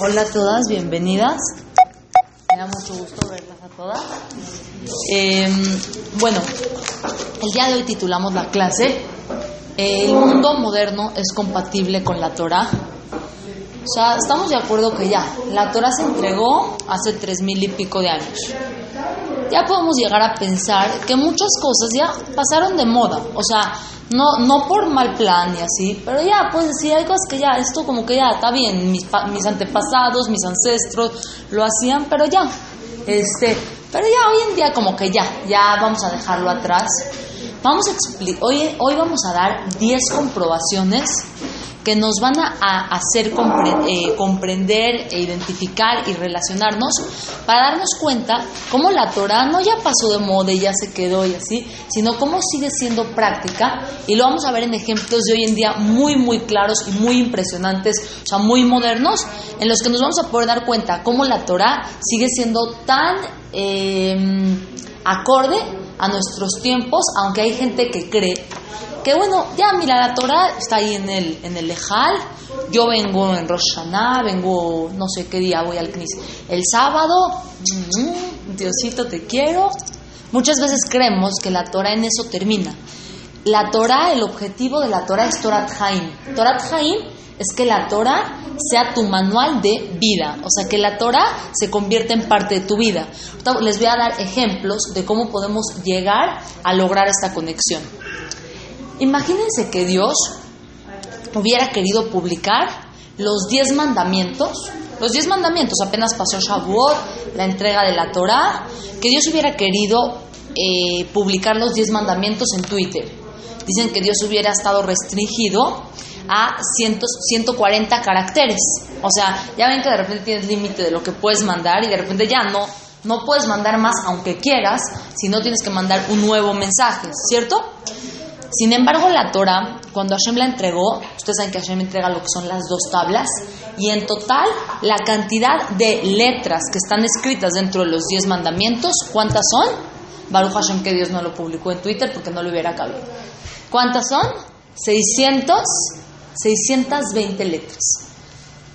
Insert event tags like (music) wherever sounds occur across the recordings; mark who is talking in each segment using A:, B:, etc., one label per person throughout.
A: Hola a todas, bienvenidas. Me da mucho gusto verlas a todas. Eh, bueno, el día de hoy titulamos la clase El mundo moderno es compatible con la Torah. O sea, estamos de acuerdo que ya, la Torah se entregó hace tres mil y pico de años. Ya podemos llegar a pensar que muchas cosas ya pasaron de moda. O sea, no, no por mal plan y así, pero ya, pues sí, hay cosas que ya, esto como que ya está bien, mis, mis antepasados, mis ancestros lo hacían, pero ya, este, pero ya hoy en día como que ya, ya vamos a dejarlo atrás. Vamos a hoy, hoy vamos a dar 10 comprobaciones que nos van a, hacer eh, comprender, e identificar y relacionarnos para darnos cuenta cómo la Torah no ya pasó de moda y ya se quedó y así, sino cómo sigue siendo práctica. Y lo vamos a ver en ejemplos de hoy en día muy, muy claros y muy impresionantes, o sea, muy modernos, en los que nos vamos a poder dar cuenta cómo la Torah sigue siendo tan em, acorde a nuestros tiempos, aunque hay gente que cree bueno, ya mira, la Torah está ahí en el, en el Lejal, yo vengo en Rosh Hashanah, vengo no sé qué día voy al Knis, el sábado, mm, Diosito te quiero. Muchas veces creemos que la Torah en eso termina. La Torah, el objetivo de la Torah es Torat Haim. Torat Haim es que la Torah sea tu manual de vida, o sea, que la Torah se convierta en parte de tu vida. Les voy a dar ejemplos de cómo podemos llegar a lograr esta conexión. Imagínense que Dios hubiera querido publicar los diez mandamientos, los diez mandamientos, apenas pasó Shavuot, la entrega de la Torah, que Dios hubiera querido eh, publicar los diez mandamientos en Twitter. Dicen que Dios hubiera estado restringido a 140 caracteres. O sea, ya ven que de repente tienes límite de lo que puedes mandar y de repente ya no, no puedes mandar más aunque quieras, si no tienes que mandar un nuevo mensaje, ¿cierto? Sin embargo, la Torah, cuando Hashem la entregó, ustedes saben que Hashem entrega lo que son las dos tablas, y en total la cantidad de letras que están escritas dentro de los diez mandamientos, ¿cuántas son? Baruch Hashem que Dios no lo publicó en Twitter porque no le hubiera cabido. ¿Cuántas son? 600, 620 letras.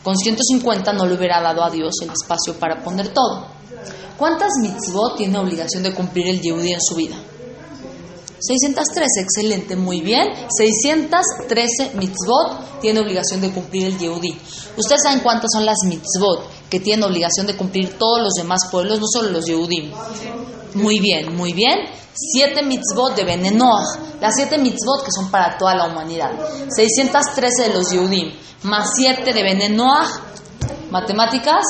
A: Con 150 no le hubiera dado a Dios el espacio para poner todo. ¿Cuántas mitzvot tiene obligación de cumplir el Yehudi en su vida? 613, excelente, muy bien. 613 mitzvot tiene obligación de cumplir el Yehudi. ¿Ustedes saben cuántas son las mitzvot que tienen obligación de cumplir todos los demás pueblos, no solo los Yehudim? Muy bien, muy bien. Siete mitzvot de Benenoach. Las siete mitzvot que son para toda la humanidad. 613 de los Yehudim. Más siete de Benenoach. Matemáticas.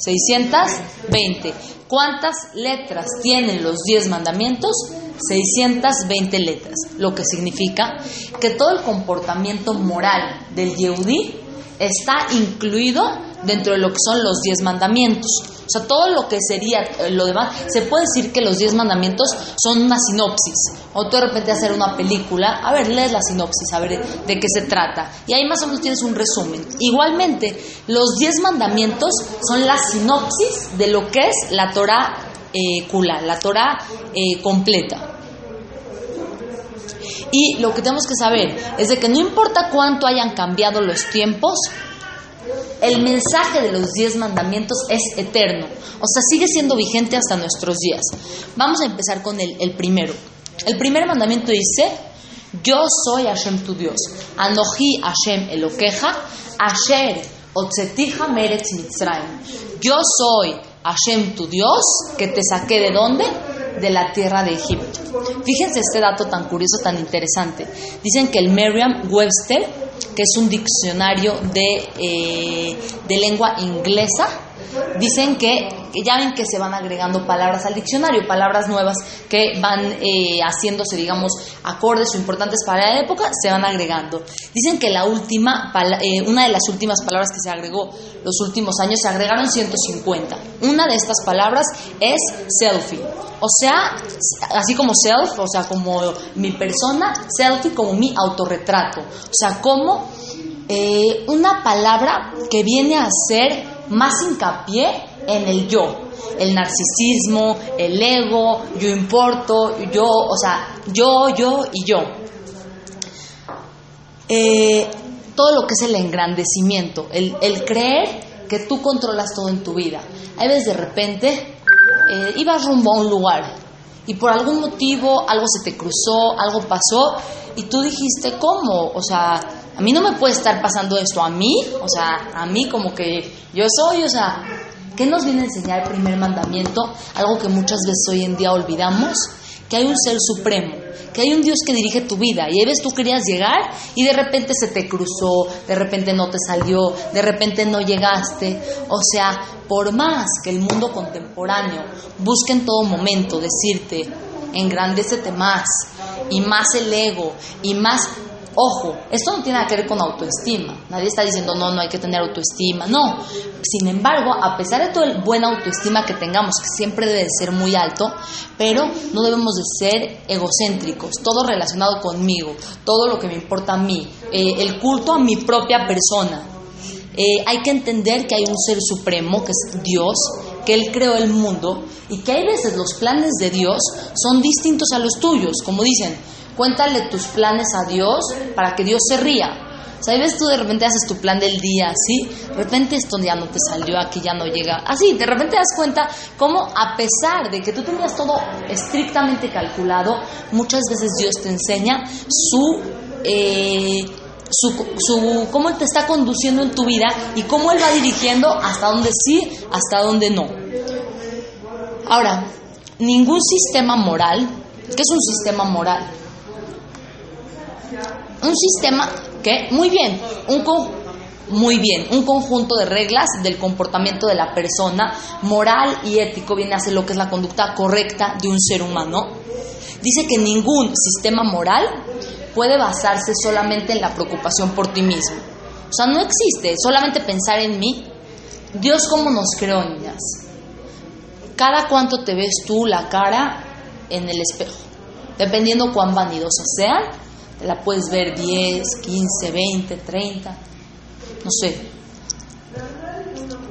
A: 620. ¿Cuántas letras tienen los diez mandamientos? 620 letras, lo que significa que todo el comportamiento moral del Yehudi está incluido dentro de lo que son los diez mandamientos. O sea, todo lo que sería eh, lo demás, se puede decir que los diez mandamientos son una sinopsis. O tú de repente hacer una película, a ver, lees la sinopsis, a ver de qué se trata. Y ahí más o menos tienes un resumen. Igualmente, los diez mandamientos son la sinopsis de lo que es la Torah eh, Kula, la Torah eh, completa. Y lo que tenemos que saber es de que no importa cuánto hayan cambiado los tiempos, el mensaje de los diez mandamientos es eterno. O sea, sigue siendo vigente hasta nuestros días. Vamos a empezar con el, primero. El primer mandamiento dice, yo soy Hashem tu Dios. Anoji Hashem Elokeja, Asher Otzetija Meretz Mitzrayim. Yo soy Hashem tu Dios, que te saqué de dónde? De la tierra de Egipto. Fíjense este dato tan curioso, tan interesante. Dicen que el Merriam-Webster, que es un diccionario de, eh, de lengua inglesa, dicen que, ya ven que se van agregando palabras al diccionario, palabras nuevas que van eh, haciéndose, digamos, acordes o importantes para la época, se van agregando. Dicen que la última, eh, una de las últimas palabras que se agregó los últimos años, se agregaron 150. Una de estas palabras es selfie. O sea, así como self, o sea, como mi persona, selfie como mi autorretrato. O sea, como eh, una palabra que viene a ser más hincapié en el yo, el narcisismo, el ego, yo importo, yo, o sea, yo, yo y yo. Eh, todo lo que es el engrandecimiento, el, creer que tú controlas todo en tu vida. Hay veces de repente eh, ibas rumbo a un lugar y por algún motivo algo se te cruzó, algo pasó y tú dijiste, ¿cómo? O sea, a mí no me puede estar pasando esto, a mí, o sea, a mí como que yo soy, o sea, ¿qué nos viene a enseñar el primer mandamiento? Algo que muchas veces hoy en día olvidamos, que hay un ser supremo, que hay un Dios que dirige tu vida y ahí ves tú querías llegar y de repente se te cruzó, de repente no te salió, de repente no llegaste. O sea, por más que el mundo contemporáneo busque en todo momento decirte, engrandécete más y más el ego y más Ojo, esto no tiene nada que ver con autoestima. Nadie está diciendo, no, no hay que tener autoestima. No. Sin embargo, a pesar de todo el buen autoestima que tengamos, que siempre debe de ser muy alto, pero no debemos de ser egocéntricos. Todo relacionado conmigo, todo lo que me importa a mí, eh, el culto a mi propia persona. Eh, hay que entender que hay un ser supremo, que es Dios, que Él creó el mundo y que hay veces los planes de Dios son distintos a los tuyos. Como dicen, Cuéntale tus planes a Dios para que Dios se ría. Ves tú de repente haces tu plan del día así, de repente esto ya no te salió, aquí ya no llega. Así, de repente das cuenta cómo a pesar de que tú tenías todo estrictamente calculado, muchas veces Dios te enseña su, eh, su, cómo Él te está conduciendo en tu vida y cómo Él va dirigiendo hasta donde sí, hasta donde no. Ahora, ningún sistema moral, ¿qué es un sistema moral? Un sistema que, muy bien, un muy bien, un conjunto de reglas del comportamiento de la persona, moral y ético, viene a ser lo que es la conducta correcta de un ser humano. Dice que ningún sistema moral puede basarse solamente en la preocupación por ti mismo. O sea, no existe solamente pensar en mí. Dios como nos creó, niñas. Cada cuánto te ves tú la cara en el espejo, dependiendo cuán vanidosas sean, la puedes ver 10, 15, 20, 30, no sé.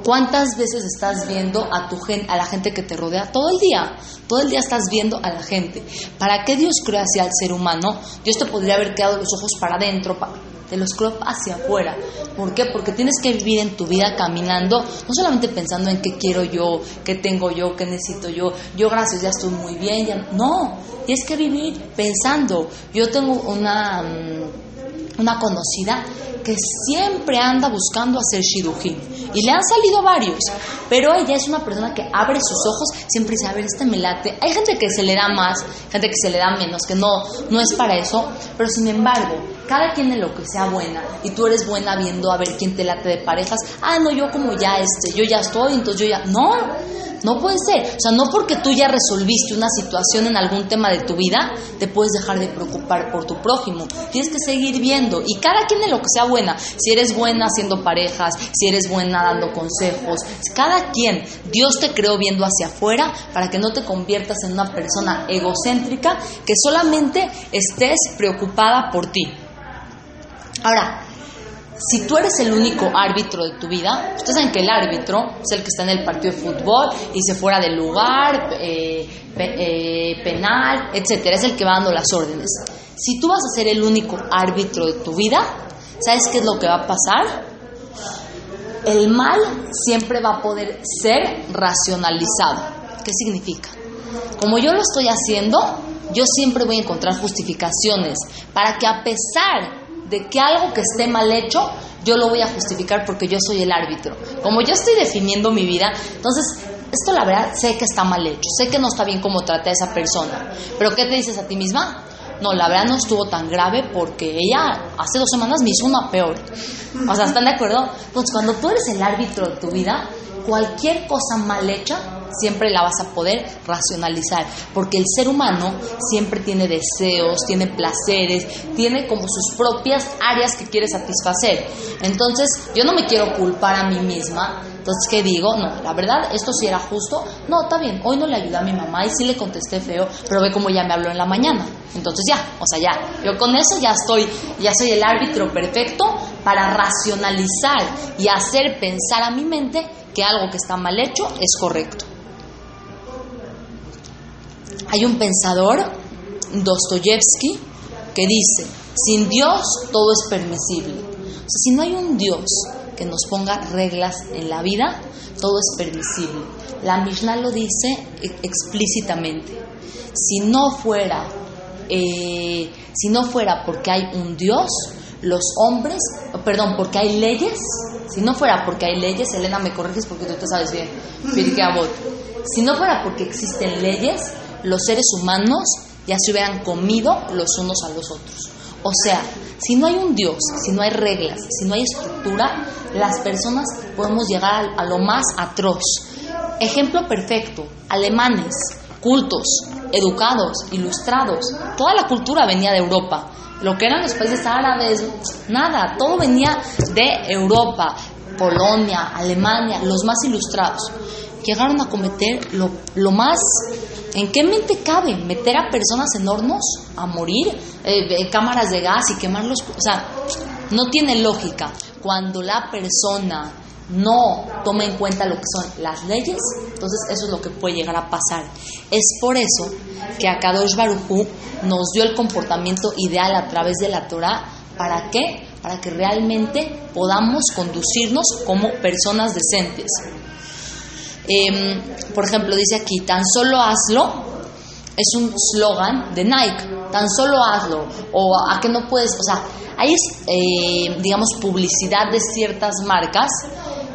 A: ¿Cuántas veces estás viendo a, tu a la gente que te rodea? Todo el día. Todo el día estás viendo a la gente. ¿Para qué Dios creó hacia el ser humano? Dios te podría haber quedado los ojos para adentro, de los crop hacia afuera. ¿Por qué? Porque tienes que vivir en tu vida caminando, no solamente pensando en qué quiero yo, qué tengo yo, qué necesito yo, yo gracias, ya estoy muy bien, ya no, tienes que vivir pensando. Yo tengo una, mm, una conocida que siempre anda buscando hacer shidujin. Y le han salido varios, pero ella es una persona que abre sus ojos, siempre dice, a ver, este me late. Hay gente que se le da más, gente que se le da menos, que no, no es para eso, pero sin embargo, cada quien en lo que sea buena, y tú eres buena viendo a ver quién te late de parejas, ah, no, yo como ya, este, yo ya estoy, entonces yo ya, no, no puede ser. O sea, no porque tú ya resolviste una situación en algún tema de tu vida, te puedes dejar de preocupar por tu prójimo. Tienes que seguir viendo. Y cada quien en lo que sea buena. Si eres buena haciendo parejas, si eres buena dando consejos, cada quien. Dios te creó viendo hacia afuera para que no te conviertas en una persona egocéntrica que solamente estés preocupada por ti. Ahora, si tú eres el único árbitro de tu vida, ustedes saben que el árbitro es el que está en el partido de fútbol y se fuera del lugar, eh, eh, penal, etcétera, es el que va dando las órdenes. Si tú vas a ser el único árbitro de tu vida, ¿sabes qué es lo que va a pasar? El mal siempre va a poder ser racionalizado. ¿Qué significa? Como yo lo estoy haciendo, yo siempre voy a encontrar justificaciones para que a pesar de que algo que esté mal hecho, yo lo voy a justificar porque yo soy el árbitro. Como yo estoy definiendo mi vida, entonces esto la verdad sé que está mal hecho, sé que no está bien como traté a esa persona, pero ¿qué te dices a ti misma? No, la verdad no estuvo tan grave porque ella hace dos semanas me hizo una peor. O sea, ¿están de acuerdo? Entonces, cuando tú eres el árbitro de tu vida, cualquier cosa mal hecha siempre la vas a poder racionalizar, porque el ser humano siempre tiene deseos, tiene placeres, tiene como sus propias áreas que quiere satisfacer. Entonces, yo no me quiero culpar a mí misma. Entonces, ¿qué digo? No, la verdad, esto sí era justo. No, está bien, hoy no le ayudé a mi mamá y sí le contesté feo, pero ve cómo ya me habló en la mañana. Entonces ya, o sea, ya, yo con eso ya estoy, ya soy el árbitro perfecto para racionalizar y hacer pensar a mi mente que algo que está mal hecho es correcto. Hay un pensador, Dostoyevsky, que dice, sin Dios todo es permisible. O sea, si no hay un Dios que nos ponga reglas en la vida, todo es permisible. La Mishnah lo dice explícitamente. Si no fuera, eh, si no fuera porque hay un Dios, los hombres, perdón, porque hay leyes, si no fuera porque hay leyes, Elena, me corriges porque tú te sabes bien, si no fuera porque existen leyes, los seres humanos ya se hubieran comido los unos a los otros. O sea, si no hay un Dios, si no hay reglas, si no hay estructura, las personas podemos llegar a, lo más atroz. Ejemplo perfecto, alemanes, cultos, educados, ilustrados, toda la cultura venía de Europa. Lo que eran los países árabes, nada, todo venía de Europa, Polonia, Alemania, los más ilustrados. Llegaron a cometer lo, lo más ¿En qué mente cabe meter a personas en hornos a morir, eh, cámaras de gas y quemarlos? O sea, no tiene lógica. Cuando la persona no toma en cuenta lo que son las leyes, entonces eso es lo que puede llegar a pasar. Es por eso que Akadosh Barujú nos dio el comportamiento ideal a través de la Torah. ¿Para qué? Para que realmente podamos conducirnos como personas decentes. Em, por ejemplo, dice aquí, tan solo hazlo, es un slogan de Nike, tan solo hazlo, o a que no puedes, o sea, hay, eh, digamos, publicidad de ciertas marcas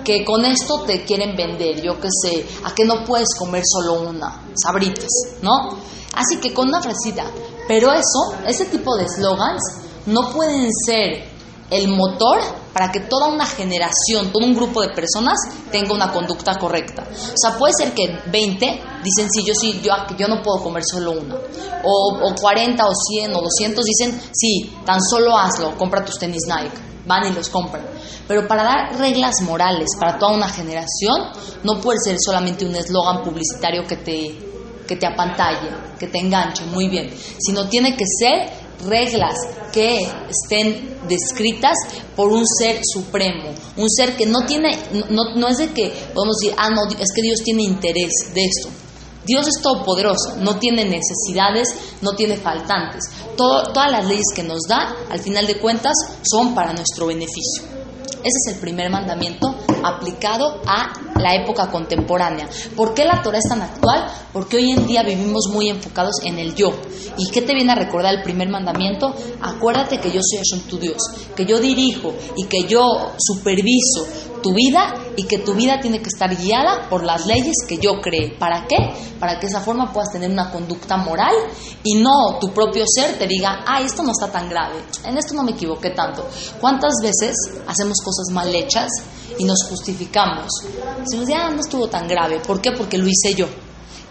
A: que con esto te quieren vender, yo qué sé, a que no puedes comer solo una, sabritas, ¿no? Así que con una frasita, pero eso, ese tipo de slogans no pueden ser el motor para que toda una generación, todo un grupo de personas tenga una conducta correcta. O sea, puede ser que 20 dicen, sí, yo sí, yo, yo no puedo comer solo una. O, o 40 o 100 o 200 dicen, sí, tan solo hazlo, compra tus tenis Nike. Van y los compran. Pero para dar reglas morales para toda una generación, no puede ser solamente un eslogan publicitario que te, que te apantalle, que te enganche, muy bien. Sino tiene que ser reglas que estén descritas por un ser supremo, un ser que no tiene, no, no es de que podemos decir, ah, no, es que Dios tiene interés de esto. Dios es todopoderoso, no tiene necesidades, no tiene faltantes. todas las leyes que nos da, al final de cuentas, son para nuestro beneficio. Ese es el primer mandamiento aplicado a la época contemporánea. ¿Por qué la Torah es tan actual? Porque hoy en día vivimos muy enfocados en el yo. ¿Y qué te viene a recordar el primer mandamiento? Acuérdate que yo soy Hashem tu Dios, que yo dirijo y que yo superviso tu vida y que tu vida tiene que estar guiada por las leyes que yo cree. ¿Para qué? Para que esa forma puedas tener una conducta moral y no tu propio ser te diga, ah, esto no está tan grave, en esto no me equivoqué tanto. ¿Cuántas veces hacemos cosas mal hechas y nos justificamos? Decimos, ya no estuvo tan grave. ¿Por qué? Porque lo hice yo.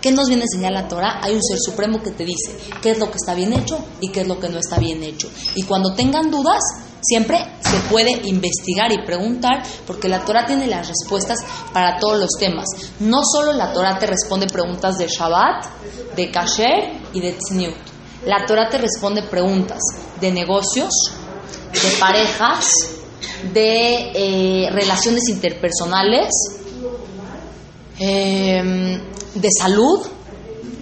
A: ¿Qué nos viene a enseñar la Torah? Hay un ser supremo que te dice qué es lo que está bien hecho y qué es lo que no está bien hecho. Y cuando tengan dudas, Siempre se puede investigar y preguntar porque la Torah tiene las respuestas para todos los temas. No solo la Torah te responde preguntas de Shabbat, de Kasher y de Tzniut. La Torah te responde preguntas de negocios, de parejas, de eh, relaciones interpersonales, em, de salud.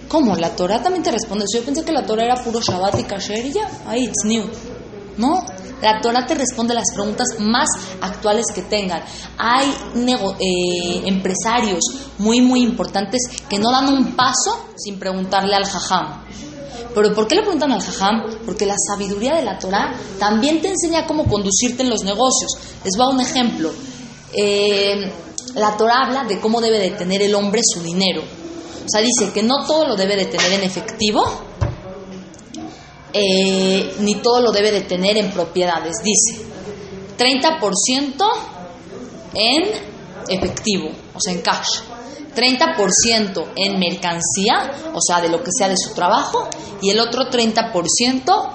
A: ¿Cómo? La Torah también te responde. Yo pensé que la Torah era puro Shabbat y Kasher y ya, ahí, Tzniut. No, la Torah te responde las preguntas más actuales que tengan. Hay eh, empresarios muy, muy importantes que no dan un paso sin preguntarle al jajam. ¿Pero por qué le preguntan al jajam? Porque la sabiduría de la Torah también te enseña cómo conducirte en los negocios. Les voy a un ejemplo. Eh, la Torah habla de cómo debe de tener el hombre su dinero. O sea, dice que no todo lo debe de tener en efectivo, eh, ni todo lo debe de tener en propiedades. Dice, 30% en efectivo, o sea, en cash. 30% en mercancía, o sea, de lo que sea de su trabajo, y el otro 30%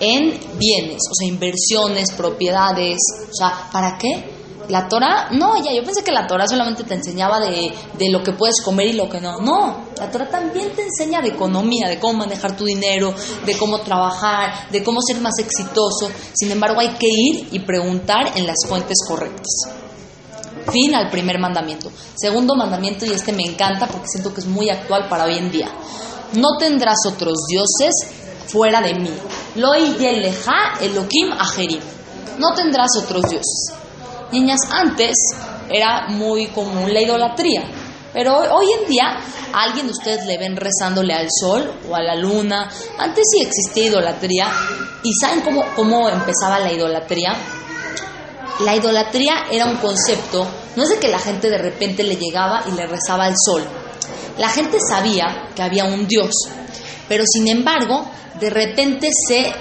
A: en bienes, o sea, inversiones, propiedades, o sea, ¿para qué? La Torah, no, ya, yo pensé que la Torah solamente te enseñaba de, de, lo que puedes comer y lo que no. No, la Torah también te enseña de economía, de cómo manejar tu dinero, de cómo trabajar, de cómo ser más exitoso. Sin embargo, hay que ir y preguntar en las fuentes correctas. Fin al primer mandamiento. Segundo mandamiento, y este me encanta porque siento que es muy actual para hoy en día. No tendrás otros dioses fuera de mí. Loi yeleja Elohim ajerim. No tendrás otros dioses. Niñas, antes era muy común la idolatría. Pero hoy en día a alguien de ustedes le ven rezándole al sol o a la luna. Antes sí existía idolatría. ¿Y saben cómo, cómo empezaba la idolatría? La idolatría era un concepto, no es de que la gente de repente le llegaba y le rezaba al sol. La gente sabía que había un Dios, pero sin embargo, de repente se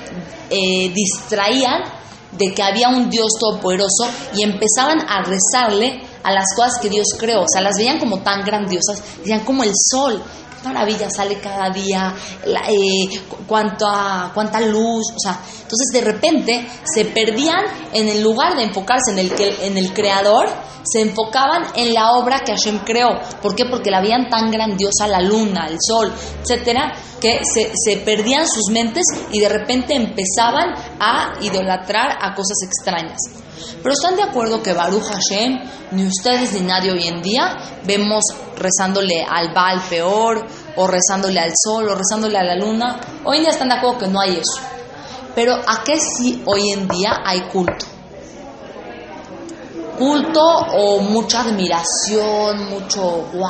A: eh, distraían de que había un Dios todopoderoso y empezaban a rezarle a las cosas que Dios creó. O sea, las veían como tan grandiosas, decían como el sol, maravilla sale cada día, la, eh, cuánta, cuánta luz, o sea, entonces de repente se perdían en el lugar de enfocarse en el, en el creador, se enfocaban en la obra que Hashem creó. ¿Por qué? Porque la veían tan grandiosa la luna, el sol, etcétera, que se, se perdían sus mentes y de repente empezaban a idolatrar a cosas extrañas. Pero están de acuerdo que Baruch Hashem, ni ustedes ni nadie hoy en día, vemos rezándole al Baal peor, o rezándole al sol, o rezándole a la luna. Hoy en día están de acuerdo que no hay eso. Pero ¿a qué sí hoy en día hay culto? Culto o mucha admiración, mucho wow.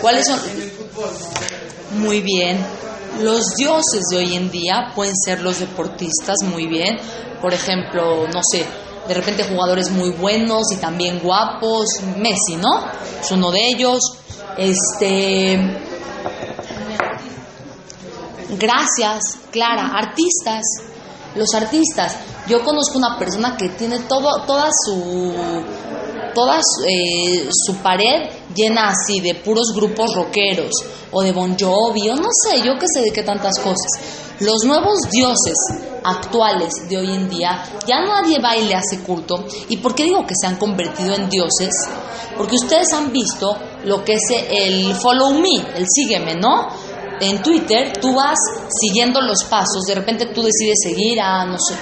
A: ¿Cuáles son? Muy bien. Los dioses de hoy en día pueden ser los deportistas, muy bien. Por ejemplo, no sé, de repente jugadores muy buenos y también guapos. Messi, ¿no? Es uno de ellos. Este. Gracias, Clara. Artistas. Los artistas. Yo conozco una persona que tiene todo, toda su toda eh, su pared llena así de puros grupos rockeros o de Bon Jovi o no sé, yo qué sé de qué tantas cosas. Los nuevos dioses actuales de hoy en día ya nadie va y le hace culto. ¿Y por qué digo que se han convertido en dioses? Porque ustedes han visto lo que es el follow me, el sígueme, ¿no? En Twitter tú vas siguiendo los pasos, de repente tú decides seguir a, no sé,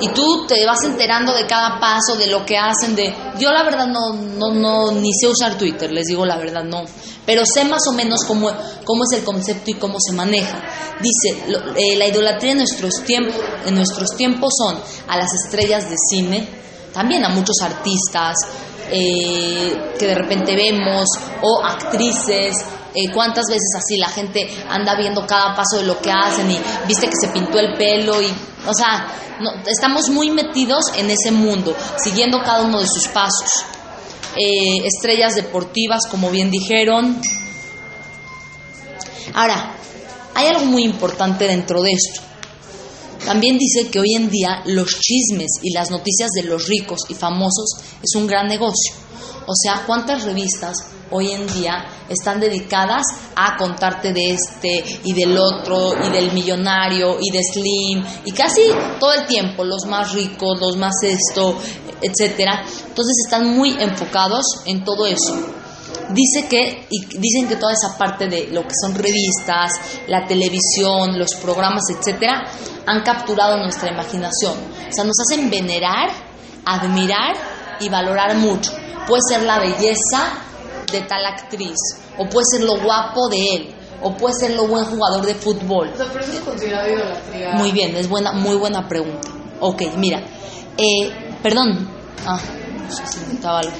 A: y tú te vas enterando de cada paso, de lo que hacen, de... Yo la verdad no, no, no, ni sé usar Twitter, les digo la verdad, no. Pero sé más o menos cómo, cómo es el concepto y cómo se maneja. Dice, eh, la idolatría en nuestros, tiempos, en nuestros tiempos son a las estrellas de cine, también a muchos artistas eh, que de repente vemos, o actrices, eh, cuántas veces así la gente anda viendo cada paso de lo que hacen y viste que se pintó el pelo y, o sea, estamos muy metidos en ese mundo, siguiendo cada uno de sus pasos. Eh, estrellas deportivas, como bien dijeron. Ahora, hay algo muy importante dentro de esto. También dice que hoy en día los chismes y las noticias de los ricos y famosos es un gran negocio. O sea, ¿cuántas revistas hoy en día están dedicadas a contarte de este y del otro y del millonario y de Slim y casi todo el tiempo los más ricos, los más esto, etcétera. Entonces están muy enfocados en todo eso. Dice que y dicen que toda esa parte de lo que son revistas, la televisión, los programas, etcétera, han capturado nuestra imaginación. O sea, nos hacen venerar, admirar y valorar mucho. Puede ser la belleza, de tal actriz, o puede ser lo guapo de él, o puede ser lo buen jugador de fútbol.
B: O sea, pero eso es considerado idolatría.
A: Muy bien, es buena, muy buena pregunta. Ok, mira, eh, perdón, ah, no sé si necesitaba algo.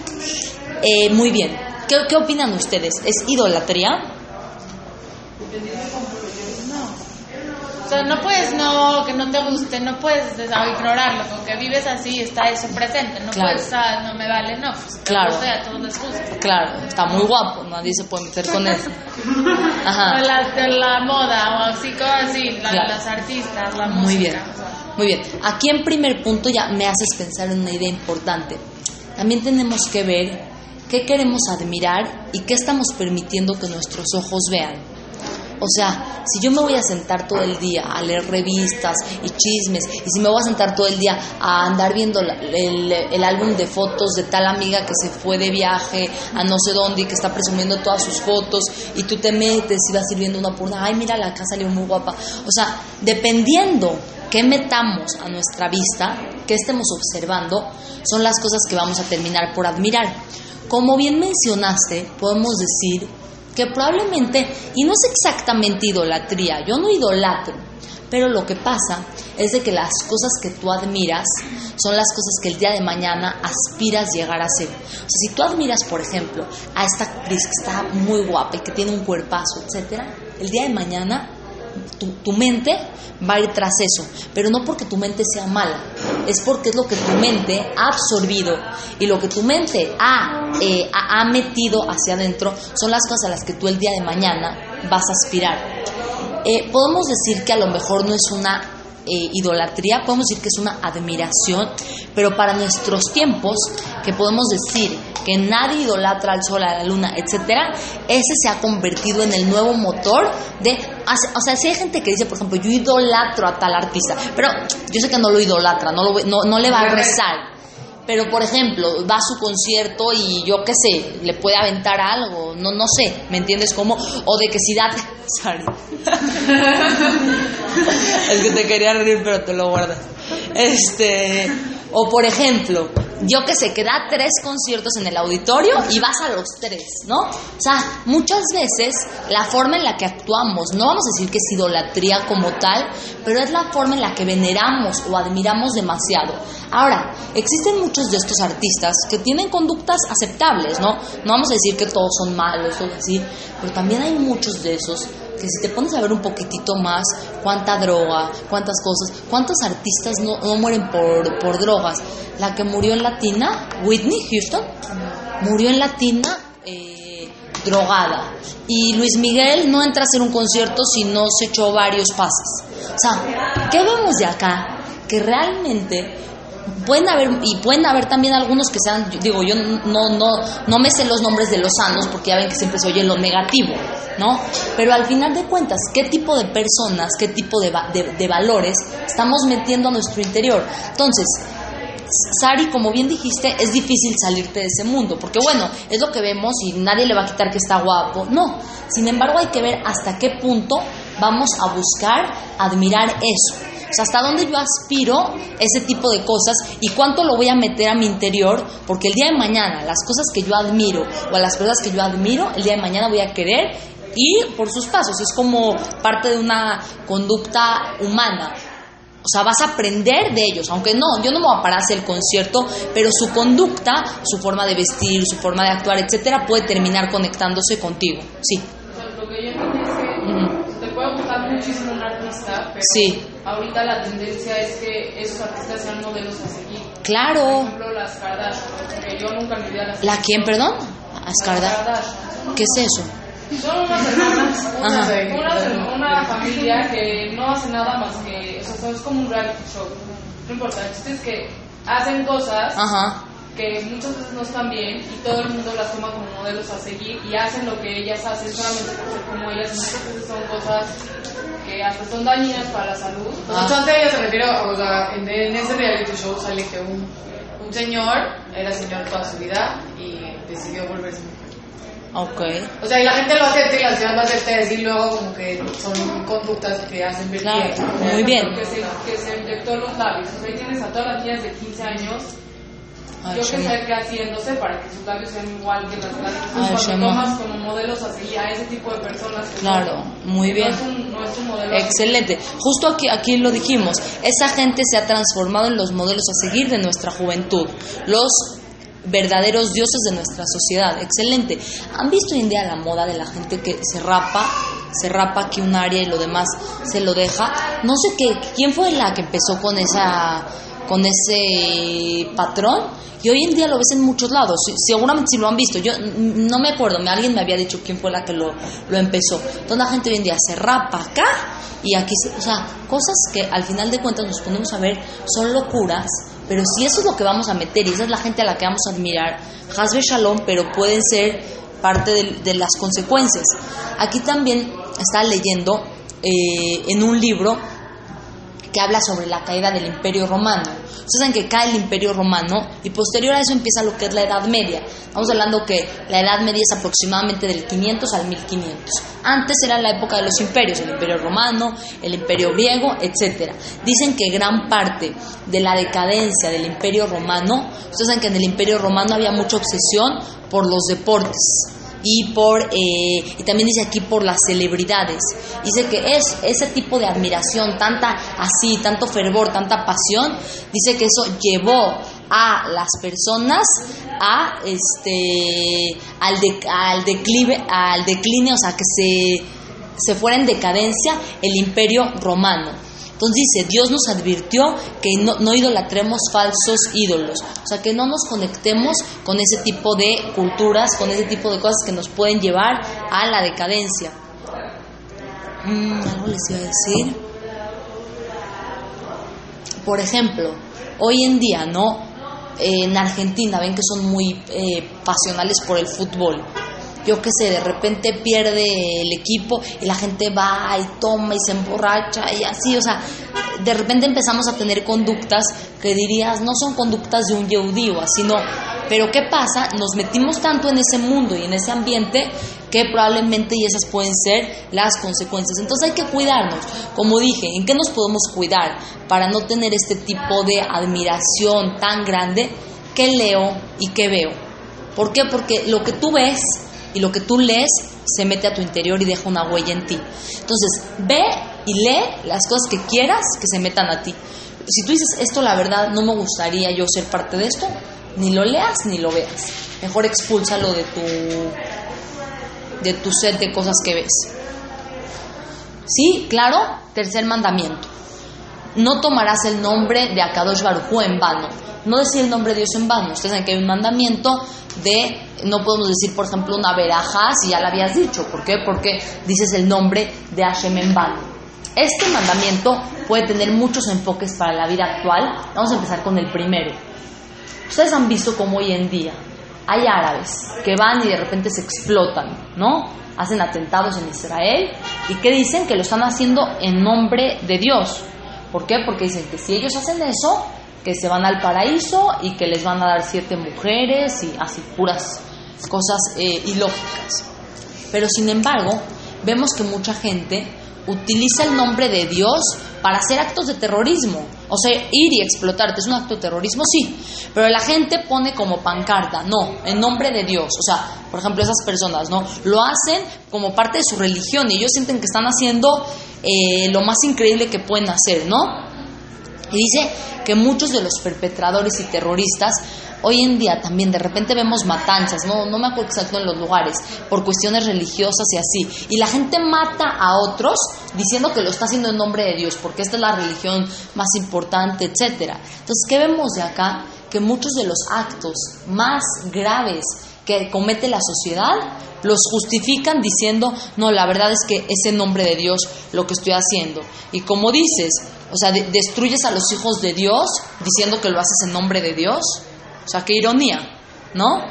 A: Eh, muy bien, ¿Qué, ¿qué opinan ustedes? ¿Es idolatría?
B: O sea, no puedes no, que no te guste, no puedes o, ignorarlo, porque vives así, está eso presente, no
A: Claro.
B: puedes, ah, no me vale, no, pues
A: Claro.
B: o sea, a todos les gusta.
A: Claro, está muy guapo, nadie se puede meter con él. (laughs) Ajá.
B: O la, de la moda, o así como así, la-
A: Claro.
B: las artistas, la música.
A: Muy bien,
B: o sea.
A: muy bien. Aquí en primer punto ya me haces pensar en una idea importante. también tenemos que ver qué queremos admirar y qué estamos permitiendo que nuestros ojos vean. O sea, si yo me voy a sentar todo el día a leer revistas y chismes, y si me voy a sentar todo el día a andar viendo el, álbum de fotos de tal amiga que se fue de viaje a no sé dónde y que está presumiendo todas sus fotos, y tú te metes y vas sirviendo una por una, ay, mira, la casa salió muy guapa. O sea, dependiendo qué metamos a nuestra vista, qué estemos observando, son las cosas que vamos a terminar por admirar. Como bien mencionaste, podemos decir que probablemente, y no es exactamente idolatría, yo no idolatro, pero lo que pasa es de que las cosas que tú admiras son las cosas que el día de mañana aspiras llegar a ser. Si tú admiras, por ejemplo, a esta actriz que está muy guapa y que tiene un cuerpazo, etcétera, el día de mañana tu, mente va a ir tras eso, pero no porque tu mente sea mala, es porque es lo que tu mente ha absorbido y lo que tu mente ha, eh, ha, metido hacia adentro son las cosas a las que tú el día de mañana vas a aspirar. Eh, podemos decir que a lo mejor no es una eh, idolatría, podemos decir que es una admiración, pero para nuestros tiempos, que podemos decir que nadie idolatra al sol, a la luna, etcétera, ese se ha convertido en el nuevo motor de. O sea, si hay gente que dice, por ejemplo, yo idolatro a tal artista, pero yo sé que no lo idolatra, no, lo, no, no le va a rezar pero por ejemplo, va a su concierto y yo qué sé, le puede aventar algo, no, no sé, ¿me entiendes cómo? O de que si da... (laughs) Sorry. (laughs) (laughs) es que te quería reír, pero te lo guardas. Este, o por ejemplo, yo que sé, que da tres conciertos en el auditorio y vas a los tres, ¿no? O sea, muchas veces la forma en la que actuamos, no vamos a decir que es idolatría como tal, pero es la forma en la que veneramos o admiramos demasiado. Ahora, existen muchos de estos artistas que tienen conductas aceptables, ¿no? No vamos a decir que todos son malos o así, pero también hay muchos de esos que si te pones a ver un poquitito más cuánta droga, cuántas cosas, cuántos artistas no, no mueren por, por drogas. La que murió en Latina, Whitney Houston, murió en Latina eh, drogada. Y Luis Miguel no entra a hacer un concierto si no se echó varios pases. O sea, ¿qué vemos de acá? Que realmente pueden haber y pueden haber también algunos que sean digo yo no no no me sé los nombres de los sanos porque ya ven que siempre se oye lo negativo no pero al final de cuentas qué tipo de personas qué tipo de, de, valores estamos metiendo a nuestro interior entonces Sari, como bien dijiste, es difícil salirte de ese mundo, porque bueno, es lo que vemos y nadie le va a quitar que está guapo. No, sin embargo hay que ver hasta qué punto vamos a buscar admirar eso. O sea, hasta dónde yo aspiro ese tipo de cosas y cuánto lo voy a meter a mi interior, porque el día de mañana las cosas que yo admiro o a las personas que yo admiro, el día de mañana voy a querer ir por sus pasos. Es como parte de una conducta humana. O sea, vas a aprender de ellos, aunque no, yo no me voy a parar a hacer el concierto, pero su conducta, su forma de vestir, su forma de actuar, etcétera, puede terminar conectándose contigo. Sí.
C: lo que yo te puede gustar muchísimo un artista, pero
A: sí
C: ahorita la tendencia es que esos artistas sean modelos a seguir.
A: Claro.
C: Por ejemplo, las Kardashian, que yo nunca me las
A: ¿La quién, perdón? Las Kardashian. ¿Qué es eso?
C: Son unas hermanas, (laughs) una, una, familia que no hace nada más que, o sea, es como un reality show. No importa, el chiste es que hacen cosas
A: Ajá
C: que muchas veces no están bien y todo el mundo las toma como modelos a seguir y hacen lo que ellas hacen solamente por ser como ellas. Muchas veces son cosas que hasta son dañinas para la salud.
B: Ah. Entonces ella se refiere, o sea, en, ese reality show sale que un, un señor era señor toda su vida y decidió volverse mujer.
A: Ok.
B: O sea, y la gente lo acepta y la ciudad lo acepta y luego como que son conductas que hacen ver
A: claro. Muy bien.
C: Que se, que se inyectó los labios. O sea, ahí tienes a todas las niñas de 15 años yo que sé que haciéndose para que sus labios sean igual que las labios. cuando tomas como modelos así a ese tipo de personas.
A: claro, muy bien.
C: No es, un, modelo
A: Excelente. Justo aquí, aquí lo dijimos. Esa gente se ha transformado en los modelos a seguir de nuestra juventud. Los verdaderos dioses de nuestra sociedad. Excelente. ¿Han visto hoy en día la moda de la gente que se rapa, se rapa aquí un área y lo demás se lo deja? No sé qué, quién fue la que empezó con esa con ese patrón y hoy en día lo ves en muchos lados. Seguramente si lo han visto, yo no me acuerdo, alguien me había dicho quién fue la que lo, lo empezó. Toda la gente hoy en día se rapa acá y aquí, o sea, cosas que al final de cuentas nos ponemos a ver son locuras Pero si eso es lo que vamos a meter y esa es la gente a la que vamos a admirar, Hasbe Shalom, pero pueden ser parte de, las consecuencias. Aquí también está leyendo eh, en un libro que habla sobre la caída del Imperio Romano. Ustedes saben que cae el Imperio Romano y posterior a eso empieza lo que es la Edad Media. Estamos hablando que la Edad Media es aproximadamente del 500 al 1500. Antes era la época de los imperios, el Imperio Romano, el Imperio Griego, etc. Dicen que gran parte de la decadencia del Imperio Romano, ustedes saben que en el Imperio Romano había mucha obsesión por los deportes y por eh, y también dice aquí por las celebridades. Dice que es ese tipo de admiración tanta así tanto fervor tanta pasión dice que eso llevó a las personas a este al, de, al declive al decline o sea que se se fuera en decadencia el imperio romano entonces dice, Dios nos advirtió que no, no, idolatremos falsos ídolos, o sea, que no nos conectemos con ese tipo de culturas, con ese tipo de cosas que nos pueden llevar a la decadencia. Mm, algo les iba a decir. Por ejemplo, hoy en día, ¿no? en Argentina ven que son muy eh, pasionales por el fútbol yo qué sé, de repente pierde el equipo y la gente va y toma y se emborracha y así, o sea, de repente empezamos a tener conductas que dirías no son conductas de un yeudí o así, no. Pero ¿qué pasa? Nos metimos tanto en ese mundo y en ese ambiente que probablemente y esas pueden ser las consecuencias. Entonces hay que cuidarnos. Como dije, ¿en qué nos podemos cuidar para no tener este tipo de admiración tan grande que leo y que veo? ¿Por qué? Porque lo que tú ves y lo que tú lees se mete a tu interior y deja una huella en ti. Entonces, ve y lee las cosas que quieras que se metan a ti. Si tú dices, esto la verdad no me gustaría yo ser parte de esto, ni lo leas ni lo veas. Mejor expúlsalo de tu, de tu set de cosas que ves. Sí, claro, tercer mandamiento. No tomarás el nombre de Akadosh Baruj en vano. No decir el nombre de Dios en vano. Ustedes saben que hay un mandamiento de no podemos decir, por ejemplo, una veraja si ya la habías dicho. ¿Por qué? Porque dices el nombre de Hashem en vano. Este mandamiento puede tener muchos enfoques para la vida actual. Vamos a empezar con el primero. Ustedes han visto cómo hoy en día hay árabes que van y de repente se explotan, ¿no? Hacen atentados en Israel y que dicen que lo están haciendo en nombre de Dios. ¿Por qué? Porque dicen que si ellos hacen eso, que se van al paraíso y que les van a dar siete mujeres y así puras cosas eh, ilógicas. Pero sin embargo, vemos que mucha gente utiliza el nombre de Dios para hacer actos de terrorismo. O sea, ir y explotarte es un acto de terrorismo, sí. Pero la gente pone como pancarta, no, en nombre de Dios. O sea, por ejemplo, esas personas, ¿no? Lo hacen como parte de su religión y ellos sienten que están haciendo eh, lo más increíble que pueden hacer, ¿no? Y dice que muchos de los perpetradores y terroristas hoy en día también de repente vemos matanzas, no, no me acuerdo exacto en los lugares, por cuestiones religiosas y así. Y la gente mata a otros diciendo que lo está haciendo en nombre de Dios, porque esta es la religión más importante, etc. Entonces, ¿qué vemos de acá? Que muchos de los actos más graves que comete la sociedad los justifican diciendo, no, la verdad es que es en nombre de Dios lo que estoy haciendo. Y como dices, o sea, destruyes a los hijos de Dios diciendo que lo haces en nombre de Dios. O sea, qué ironía, ¿no?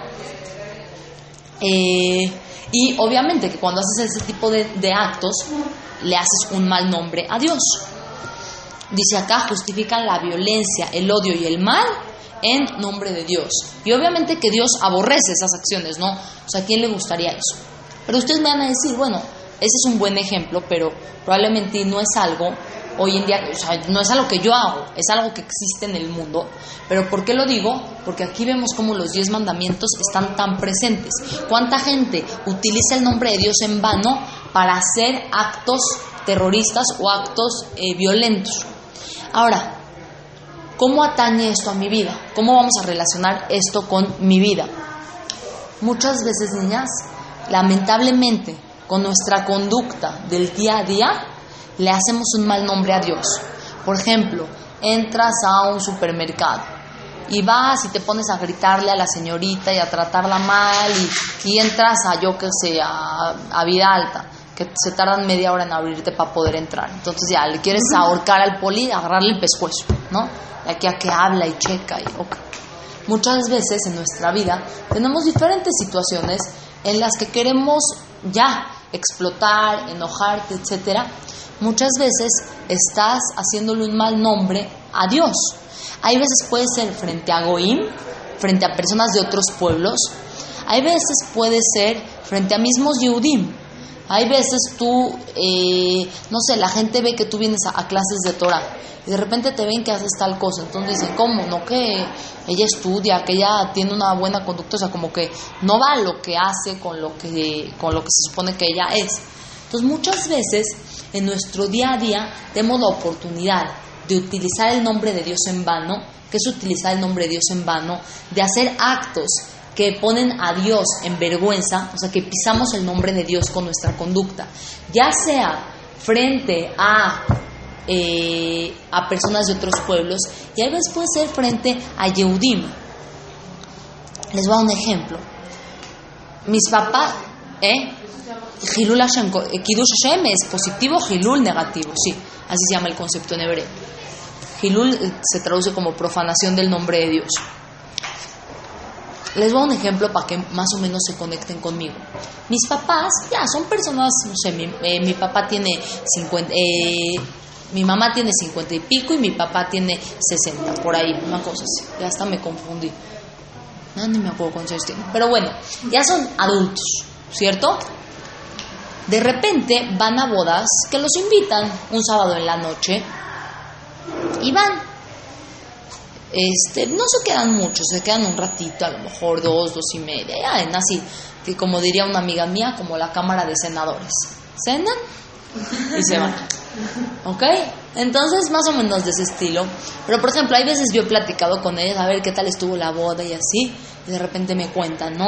A: Eh, y obviamente que cuando haces ese tipo de, de actos, le haces un mal nombre a Dios. Dice acá, justifican la violencia, el odio y el mal en nombre de Dios. Y obviamente que Dios aborrece esas acciones, ¿no? O sea, ¿a quién le gustaría eso? Pero ustedes me van a decir, bueno, ese es un buen ejemplo, pero probablemente no es algo hoy en día, o sea, no es algo que yo hago, es algo que existe en el mundo. Pero ¿por qué lo digo? Porque aquí vemos cómo los diez mandamientos están tan presentes. ¿Cuánta gente utiliza el nombre de Dios en vano para hacer actos terroristas o actos eh, violentos? Ahora, ¿cómo atañe esto a mi vida? ¿Cómo vamos a relacionar esto con mi vida? Muchas veces, niñas, lamentablemente, con nuestra conducta del día a día, le hacemos un mal nombre a Dios. Por ejemplo, entras a un supermercado y vas y te pones a gritarle a la señorita y a tratarla mal y, entras a, yo que sé, a, vida alta, que se tardan media hora en abrirte para poder entrar. Entonces ya le quieres ahorcar al poli, agarrarle el pescuezo. ¿no? De aquí a que habla y checa y ok. Muchas veces en nuestra vida tenemos diferentes situaciones en las que queremos ya explotar, enojarte, etcétera. Muchas veces estás haciéndole un mal nombre a Dios. Hay veces puede ser frente a Goim, frente a personas de otros pueblos. Hay veces puede ser frente a mismos Yehudim. Hay veces tú, eh, no sé, la gente ve que tú vienes a, clases de Torah y de repente te ven que haces tal cosa. Entonces dicen, ¿cómo? No que ella estudia, que ella tiene una buena conducta, o sea, como que no va lo que hace con lo que, con lo que se supone que ella es. Entonces muchas veces en nuestro día a día tenemos la oportunidad de utilizar el nombre de Dios en vano, que es utilizar el nombre de Dios en vano, de hacer actos que ponen a Dios en vergüenza, o sea, que pisamos el nombre de Dios con nuestra conducta, ya sea frente a, eh, a personas de otros pueblos, y a veces puede ser frente a Yehudim. Les voy a un ejemplo. Mis papás, ¿eh? Hilul Hashem, eh, Kiddush Hashem es positivo, Hilul negativo, sí, así se llama el concepto en hebreo. Hilul eh, se traduce como profanación del nombre de Dios. Les voy a un ejemplo para que más o menos se conecten conmigo. Mis papás, ya, son personas, no sé, mi, eh, papá tiene 50, eh, mi mamá tiene 50 y pico y mi papá tiene 60, por ahí, una cosa así. Ya hasta me confundí. No, ni me acuerdo tiene. Pero bueno, ya son adultos, ¿cierto? De repente van a bodas que los invitan un sábado en la noche y van este, no se quedan muchos, se quedan un ratito, a lo mejor dos, dos y media, ya en así, que como diría una amiga mía, como la Cámara de Senadores. Cenan y se van. ¿Ok? Entonces, más o menos de ese estilo. Pero, por ejemplo, hay veces yo he platicado con ellas a ver qué tal estuvo la boda y así, y de repente me cuentan, ¿no?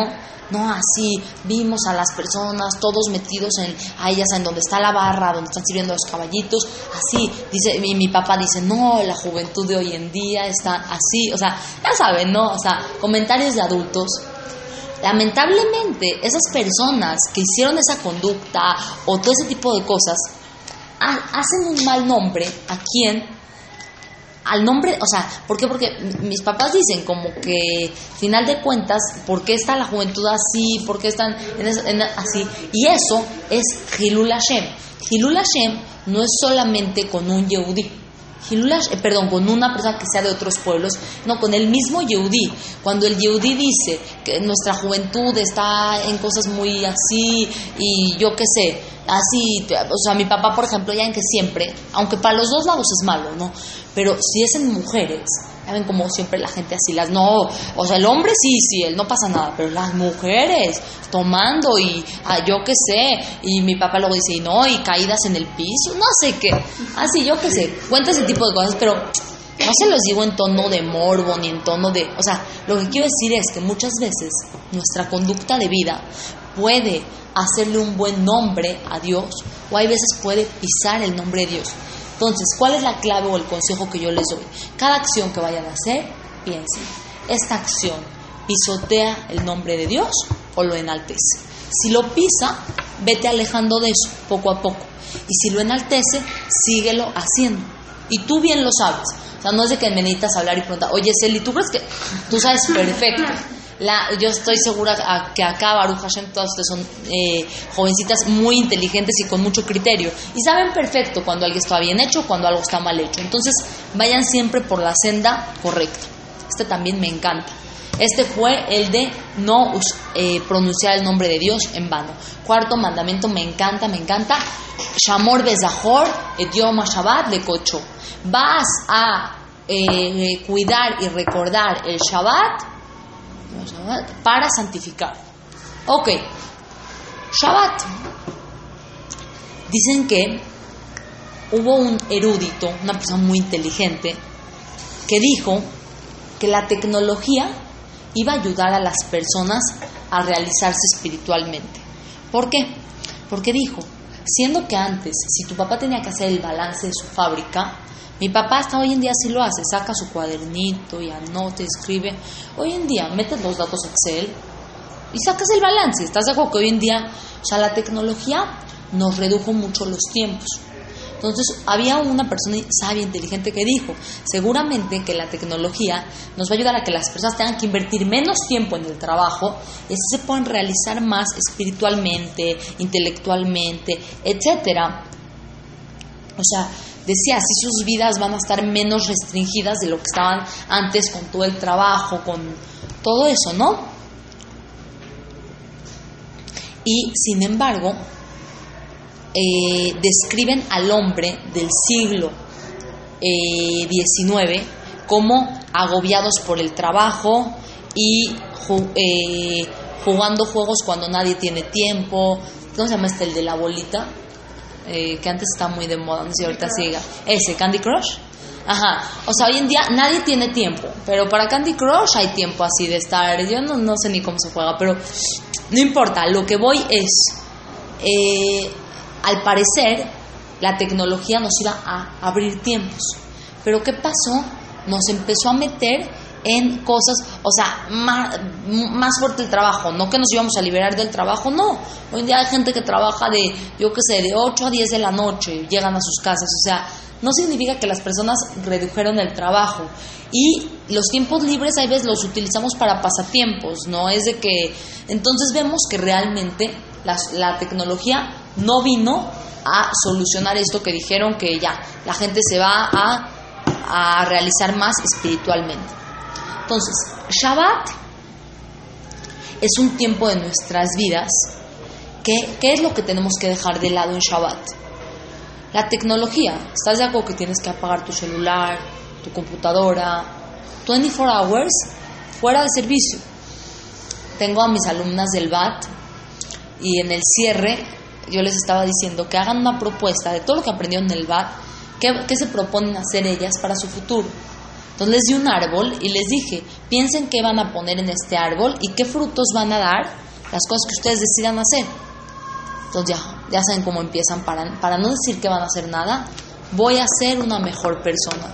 A: No, así, vimos a las personas todos metidos en, a ellas en donde está la barra, donde están sirviendo los caballitos, así, dice, mi, mi papá dice, no, la juventud de hoy en día está así, o sea, ya saben, ¿no? O sea, comentarios de adultos. Lamentablemente, esas personas que hicieron esa conducta o todo ese tipo de cosas, hacen un mal nombre a quien al nombre, o sea, ¿por qué? Porque mis papás dicen como que, final de cuentas, ¿por qué está la juventud así? ¿Por qué están en, así? Y eso es Hilul Hashem. Hilul Hashem no es solamente con un Yehudi. Eh, perdón, con una persona que sea de otros pueblos, no, con el mismo Yehudi. Cuando el Yehudi dice que nuestra juventud está en cosas muy así y yo qué sé, así, o sea, mi papá, por ejemplo, ya en que siempre, aunque para los dos lados es malo, ¿no? Pero si es en mujeres, saben como siempre la gente así las no, o sea, el hombre sí, sí, él no pasa nada, pero las mujeres tomando y ah, yo qué sé, y mi papá luego dice, y no, y caídas en el piso, no sé qué, así yo qué sé, cuenta ese tipo de cosas, pero no se los digo en tono de morbo ni en tono de, o sea, lo que quiero decir es que muchas veces nuestra conducta de vida puede hacerle un buen nombre a Dios o hay veces puede pisar el nombre de Dios. Entonces, ¿cuál es la clave o el consejo que yo les doy? Cada acción que vayan a hacer, piensen, ¿esta acción pisotea el nombre de Dios o lo enaltece? Si lo pisa, vete alejando de eso poco a poco. Y si lo enaltece, síguelo haciendo. Y tú bien lo sabes. O sea, no es de que me necesitas hablar y preguntar, oye, Celi, ¿tú crees que tú sabes (laughs) perfecto? La, yo estoy segura que acá, Baruch Hashem, todas ustedes son eh, jovencitas muy inteligentes y con mucho criterio. Y saben perfecto cuando algo está bien hecho, cuando algo está mal hecho. Entonces, vayan siempre por la senda correcta. Este también me encanta. Este fue el de no eh, pronunciar el nombre de Dios en vano. Cuarto mandamiento, me encanta, me encanta. Shamor Bezahor, idioma Shabbat, le cocho. Vas a eh, cuidar y recordar el Shabbat para santificar. Ok, Shabbat. Dicen que hubo un erudito, una persona muy inteligente, que dijo que la tecnología iba a ayudar a las personas a realizarse espiritualmente. ¿Por qué? Porque dijo, siendo que antes, si tu papá tenía que hacer el balance de su fábrica, mi papá hasta hoy en día sí lo hace, saca su cuadernito y anota, escribe. Hoy en día metes los datos Excel y sacas el balance. ¿Estás de acuerdo que hoy en día, o sea, la tecnología nos redujo mucho los tiempos? Entonces había una persona sabia, inteligente que dijo, seguramente que la tecnología nos va a ayudar a que las personas tengan que invertir menos tiempo en el trabajo y así se puedan realizar más espiritualmente, intelectualmente, etcétera. O sea, decía, así sus vidas van a estar menos restringidas de lo que estaban antes con todo el trabajo, con todo eso, ¿no? Y sin embargo, eh, describen al hombre del siglo XIX eh, como agobiados por el trabajo y eh, jugando juegos cuando nadie tiene tiempo. ¿Cómo se llama este? El de la bolita, que antes está muy de moda, no sé si ahorita siga. Ese, Candy Crush. Ajá, o sea, hoy en día nadie tiene tiempo, pero para Candy Crush hay tiempo así de estar. Yo no, no sé ni cómo se juega, pero no importa, lo que voy es, al parecer, la tecnología nos iba a abrir tiempos. Pero ¿qué pasó? Nos empezó a meter en cosas, o sea, más, más, fuerte el trabajo, no que nos íbamos a liberar del trabajo, no. Hoy en día hay gente que trabaja de, yo qué sé, de 8 a 10 de la noche, llegan a sus casas, o sea, no significa que las personas redujeron el trabajo. Y los tiempos libres a veces los utilizamos para pasatiempos, ¿no? Es de que, entonces vemos que realmente la tecnología no vino a solucionar esto que dijeron que ya, la gente se va a, a realizar más espiritualmente. Entonces, Shabbat es un tiempo de nuestras vidas que, ¿qué es lo que tenemos que dejar de lado en Shabbat? La tecnología. ¿Estás de acuerdo que tienes que apagar tu celular, tu computadora, 24 hours fuera de servicio? Tengo a mis alumnas del BAT y en el cierre yo les estaba diciendo que hagan una propuesta de todo lo que aprendieron en el BAT, qué, se proponen hacer ellas para su futuro. Entonces les di un árbol y les dije, piensen qué van a poner en este árbol y qué frutos van a dar las cosas que ustedes decidan hacer. Entonces ya, ya saben cómo empiezan para, para no decir que van a hacer nada, voy a ser una mejor persona.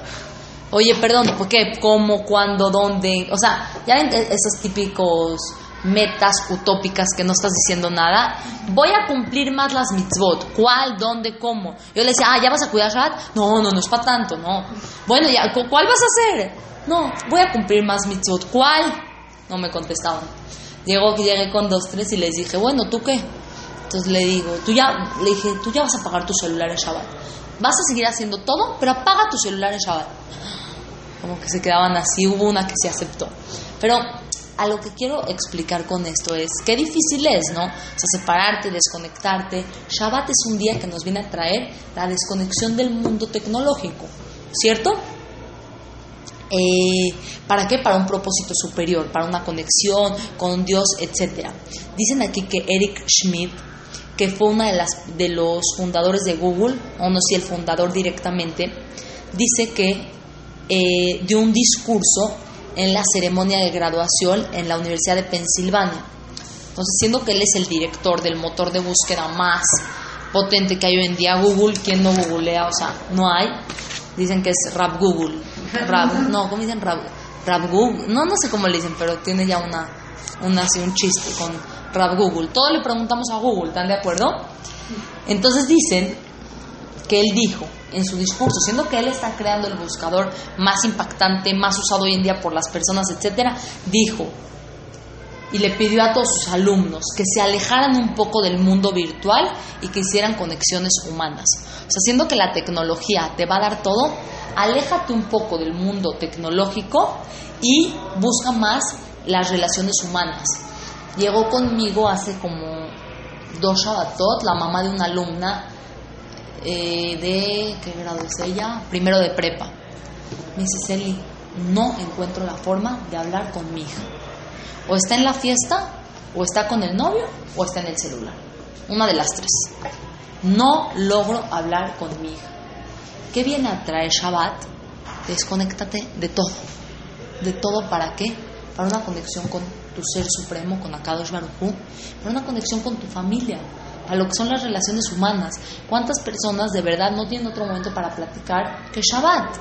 A: Oye, perdón, ¿por qué? ¿Cómo? ¿Cuándo? ¿Dónde? O sea, ya e-, esos típicos metas utópicas que no estás diciendo nada. Voy a cumplir más las mitzvot. ¿Cuál? ¿Dónde? ¿Cómo? Yo le decía, ah, ¿ya vas a cuidar Shabbat? No, no, no es para tanto, no. Bueno, ya, ¿cuál vas a hacer? No, voy a cumplir más mitzvot. ¿Cuál? No me contestaban. Llegó llegué con dos, tres y les dije, bueno, ¿tú qué? Entonces le digo, tú ya, le dije, tú ya vas a pagar tu celular en Shabbat. Vas a seguir haciendo todo, pero apaga tu celular en Shabbat. Como que se quedaban así, hubo una que se aceptó. Pero a lo que quiero explicar con esto es qué difícil es, ¿no? Separarte, desconectarte. Shabbat es un día que nos viene a traer la desconexión del mundo tecnológico, ¿cierto? Eh, ¿Para qué? Para un propósito superior, para una conexión con Dios, etc. Dicen aquí que Eric Schmidt, que fue uno de los fundadores de Google, o no sé si el fundador directamente, dice que eh, dio un discurso en la ceremonia de graduación en la Universidad de Pensilvania. Entonces, siendo que él es el director del motor de búsqueda más potente que hay hoy en día, Google, ¿quién no googlea? O sea, no hay. Dicen que es Rap Google. (laughs) no, ¿cómo dicen Rap? Rap Google. No, no sé cómo le dicen, pero tiene ya una, una así, un chiste con Rap Google. Todo le preguntamos a Google, ¿están de acuerdo? Entonces dicen que él dijo en su discurso, siendo que él está creando el buscador más impactante, más usado hoy en día por las personas, etcétera, dijo y le pidió a todos sus alumnos que se alejaran un poco del mundo virtual y que hicieran conexiones humanas. O sea, siendo que la tecnología te va a dar todo, aléjate un poco del mundo tecnológico y busca más las relaciones humanas. Llegó conmigo hace como dos Shabbatot la mamá de una alumna eh, de, ¿qué grado es ella? Primero de prepa. Me dice, Celi, no encuentro la forma de hablar con mi hija. O está en la fiesta, o está con el novio, o está en el celular. Una de las tres. No logro hablar con mi hija. ¿Qué viene a traer Shabbat? Desconéctate de todo. ¿De todo para qué? Para una conexión con tu ser supremo, con Akadosh Baruj para una conexión con tu familia, a lo que son las relaciones humanas. ¿Cuántas personas de verdad no tienen otro momento para platicar que Shabbat?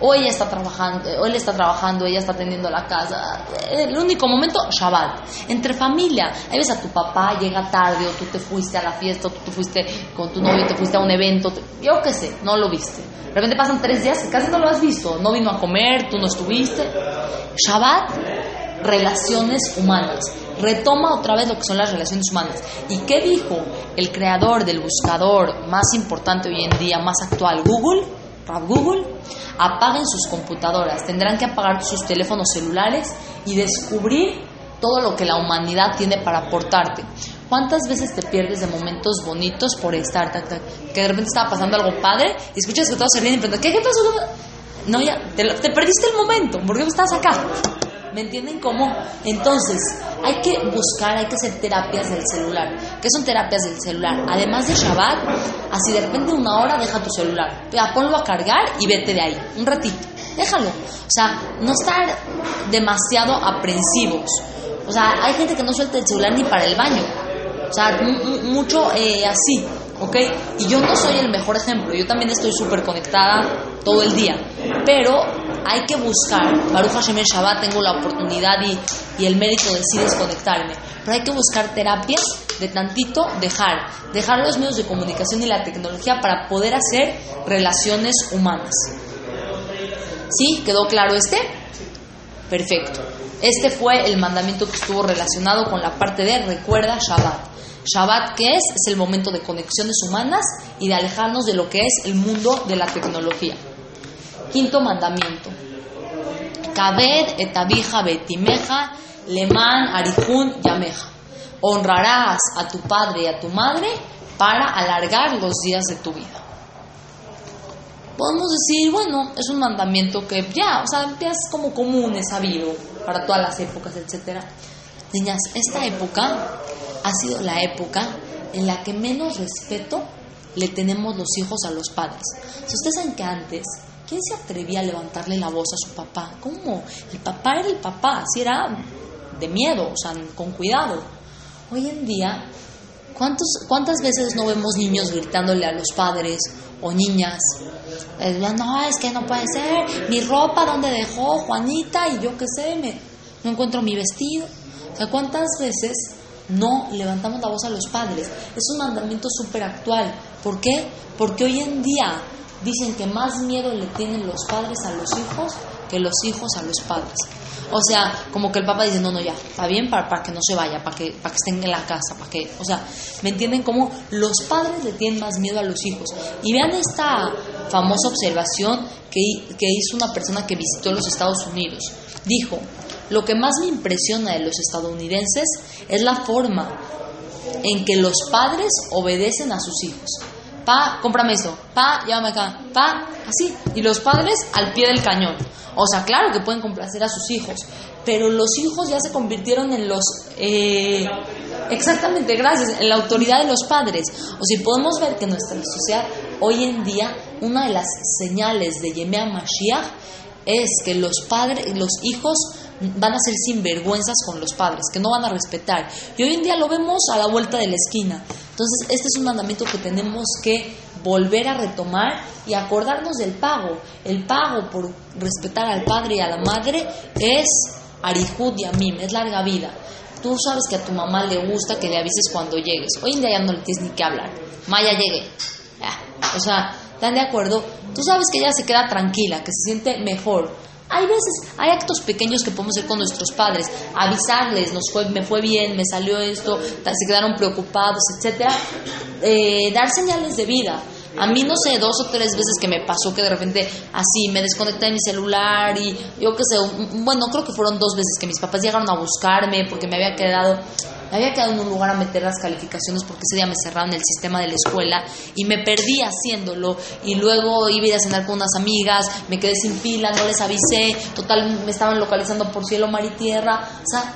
A: O ella está trabajando, o él está trabajando, ella está teniendo la casa. El único momento, Shabbat. Entre familia. Ahí ves a tu papá, llega tarde, o tú te fuiste a la fiesta, o tú te fuiste con tu novio, te fuiste a un evento. Yo qué sé, no lo viste. De repente pasan tres días casi no lo has visto. No vino a comer, tú no estuviste. Shabbat, relaciones humanas. Retoma otra vez lo que son las relaciones humanas. ¿Y qué dijo el creador del buscador más importante hoy en día, más actual, Google? Google, apaguen sus computadoras, tendrán que apagar sus teléfonos celulares y descubrir todo lo que la humanidad tiene para aportarte. ¿Cuántas veces te pierdes de momentos bonitos por estar, que de repente estaba pasando algo padre y escuchas que todos se ríen y preguntan, ¿qué, qué pasó? No, ya, te, te perdiste el momento, ¿por qué estás acá? ¿Me entienden cómo? Entonces, hay que buscar, hay que hacer terapias del celular. ¿Qué son terapias del celular? Además de Shabbat, así de repente una hora deja tu celular. Ponlo a cargar y vete de ahí, un ratito. Déjalo. O sea, no estar demasiado aprensivos. O sea, hay gente que no suelta el celular ni para el baño. O sea, mucho eh, así. ¿ok? Y yo no soy el mejor ejemplo, yo también estoy súper conectada todo el día, pero hay que buscar, Baruch Hashem el Shabbat tengo la oportunidad y, y el mérito de sí desconectarme, pero hay que buscar terapias de tantito dejar, dejar los medios de comunicación y la tecnología para poder hacer relaciones humanas. ¿Sí? ¿Quedó claro este? Perfecto. Este fue el mandamiento que estuvo relacionado con la parte de recuerda Shabbat. Shabbat, ¿qué es? Es el momento de conexiones humanas y de alejarnos de lo que es el mundo de la tecnología. Quinto mandamiento. Kabed etabija betimeja leman arihun yameja. Honrarás a tu padre y a tu madre para alargar los días de tu vida. Podemos decir, bueno, es un mandamiento que ya, o sea, es como común, es sabido para todas las épocas, etc. Niñas, esta época ha sido la época en la que menos respeto le tenemos los hijos a los padres. Si ustedes saben que antes, ¿quién se atrevía a levantarle la voz a su papá? ¿Cómo? El papá era el papá, así era de miedo, o sea, con cuidado. Hoy en día, ¿cuántos, ¿cuántas veces no vemos niños gritándole a los padres o niñas? no, es que no puede ser, mi ropa, ¿dónde dejó Juanita? Y yo qué sé, me, no encuentro mi vestido. O sea, ¿cuántas veces no levantamos la voz a los padres. Es un mandamiento súper actual. ¿Por qué? Porque hoy en día dicen que más miedo le tienen los padres a los hijos que los hijos a los padres. O sea, como que el papá dice, no, no, ya, está bien para, para que no se vaya, para que, para que estén en la casa, para que, o sea, ¿me entienden? Como los padres le tienen más miedo a los hijos. Y vean esta famosa observación que, que hizo una persona que visitó los Estados Unidos. Dijo, lo que más me impresiona de los estadounidenses es la forma en que los padres obedecen a sus hijos. Pa, cómprame esto. Pa, llámame acá. Pa, así. Y los padres al pie del cañón. O sea, claro que pueden complacer a sus hijos, pero los hijos ya se convirtieron en los... Eh, exactamente, gracias, en la autoridad de los padres. O si podemos ver que nuestra sociedad hoy en día, una de las señales de Yemea Mashiach es que los padres, los hijos van a ser sinvergüenzas con los padres, que no van a respetar. Y hoy en día lo vemos a la vuelta de la esquina. Entonces, este es un mandamiento que tenemos que volver a retomar y acordarnos del pago. El pago por respetar al padre y a la madre es arihud y amim, es larga vida. Tú sabes que a tu mamá le gusta que le avises cuando llegues. Hoy en día ya no le tienes ni que hablar. Maya llegue. O sea, ¿están de acuerdo? Tú sabes que ella se queda tranquila, que se siente mejor hay veces, hay actos pequeños que podemos hacer con nuestros padres, avisarles, nos fue, me fue bien, me salió esto, se quedaron preocupados, etcétera, eh, dar señales de vida. A mí no sé, dos o tres veces que me pasó que de repente así me desconecté de mi celular y yo qué sé, bueno, creo que fueron dos veces que mis papás llegaron a buscarme porque me había quedado había quedado en un lugar a meter las calificaciones porque ese día me cerraron el sistema de la escuela y me perdí haciéndolo y luego iba a ir a cenar con unas amigas, me quedé sin pila, no les avisé, total me estaban localizando por cielo, mar y tierra, o sea,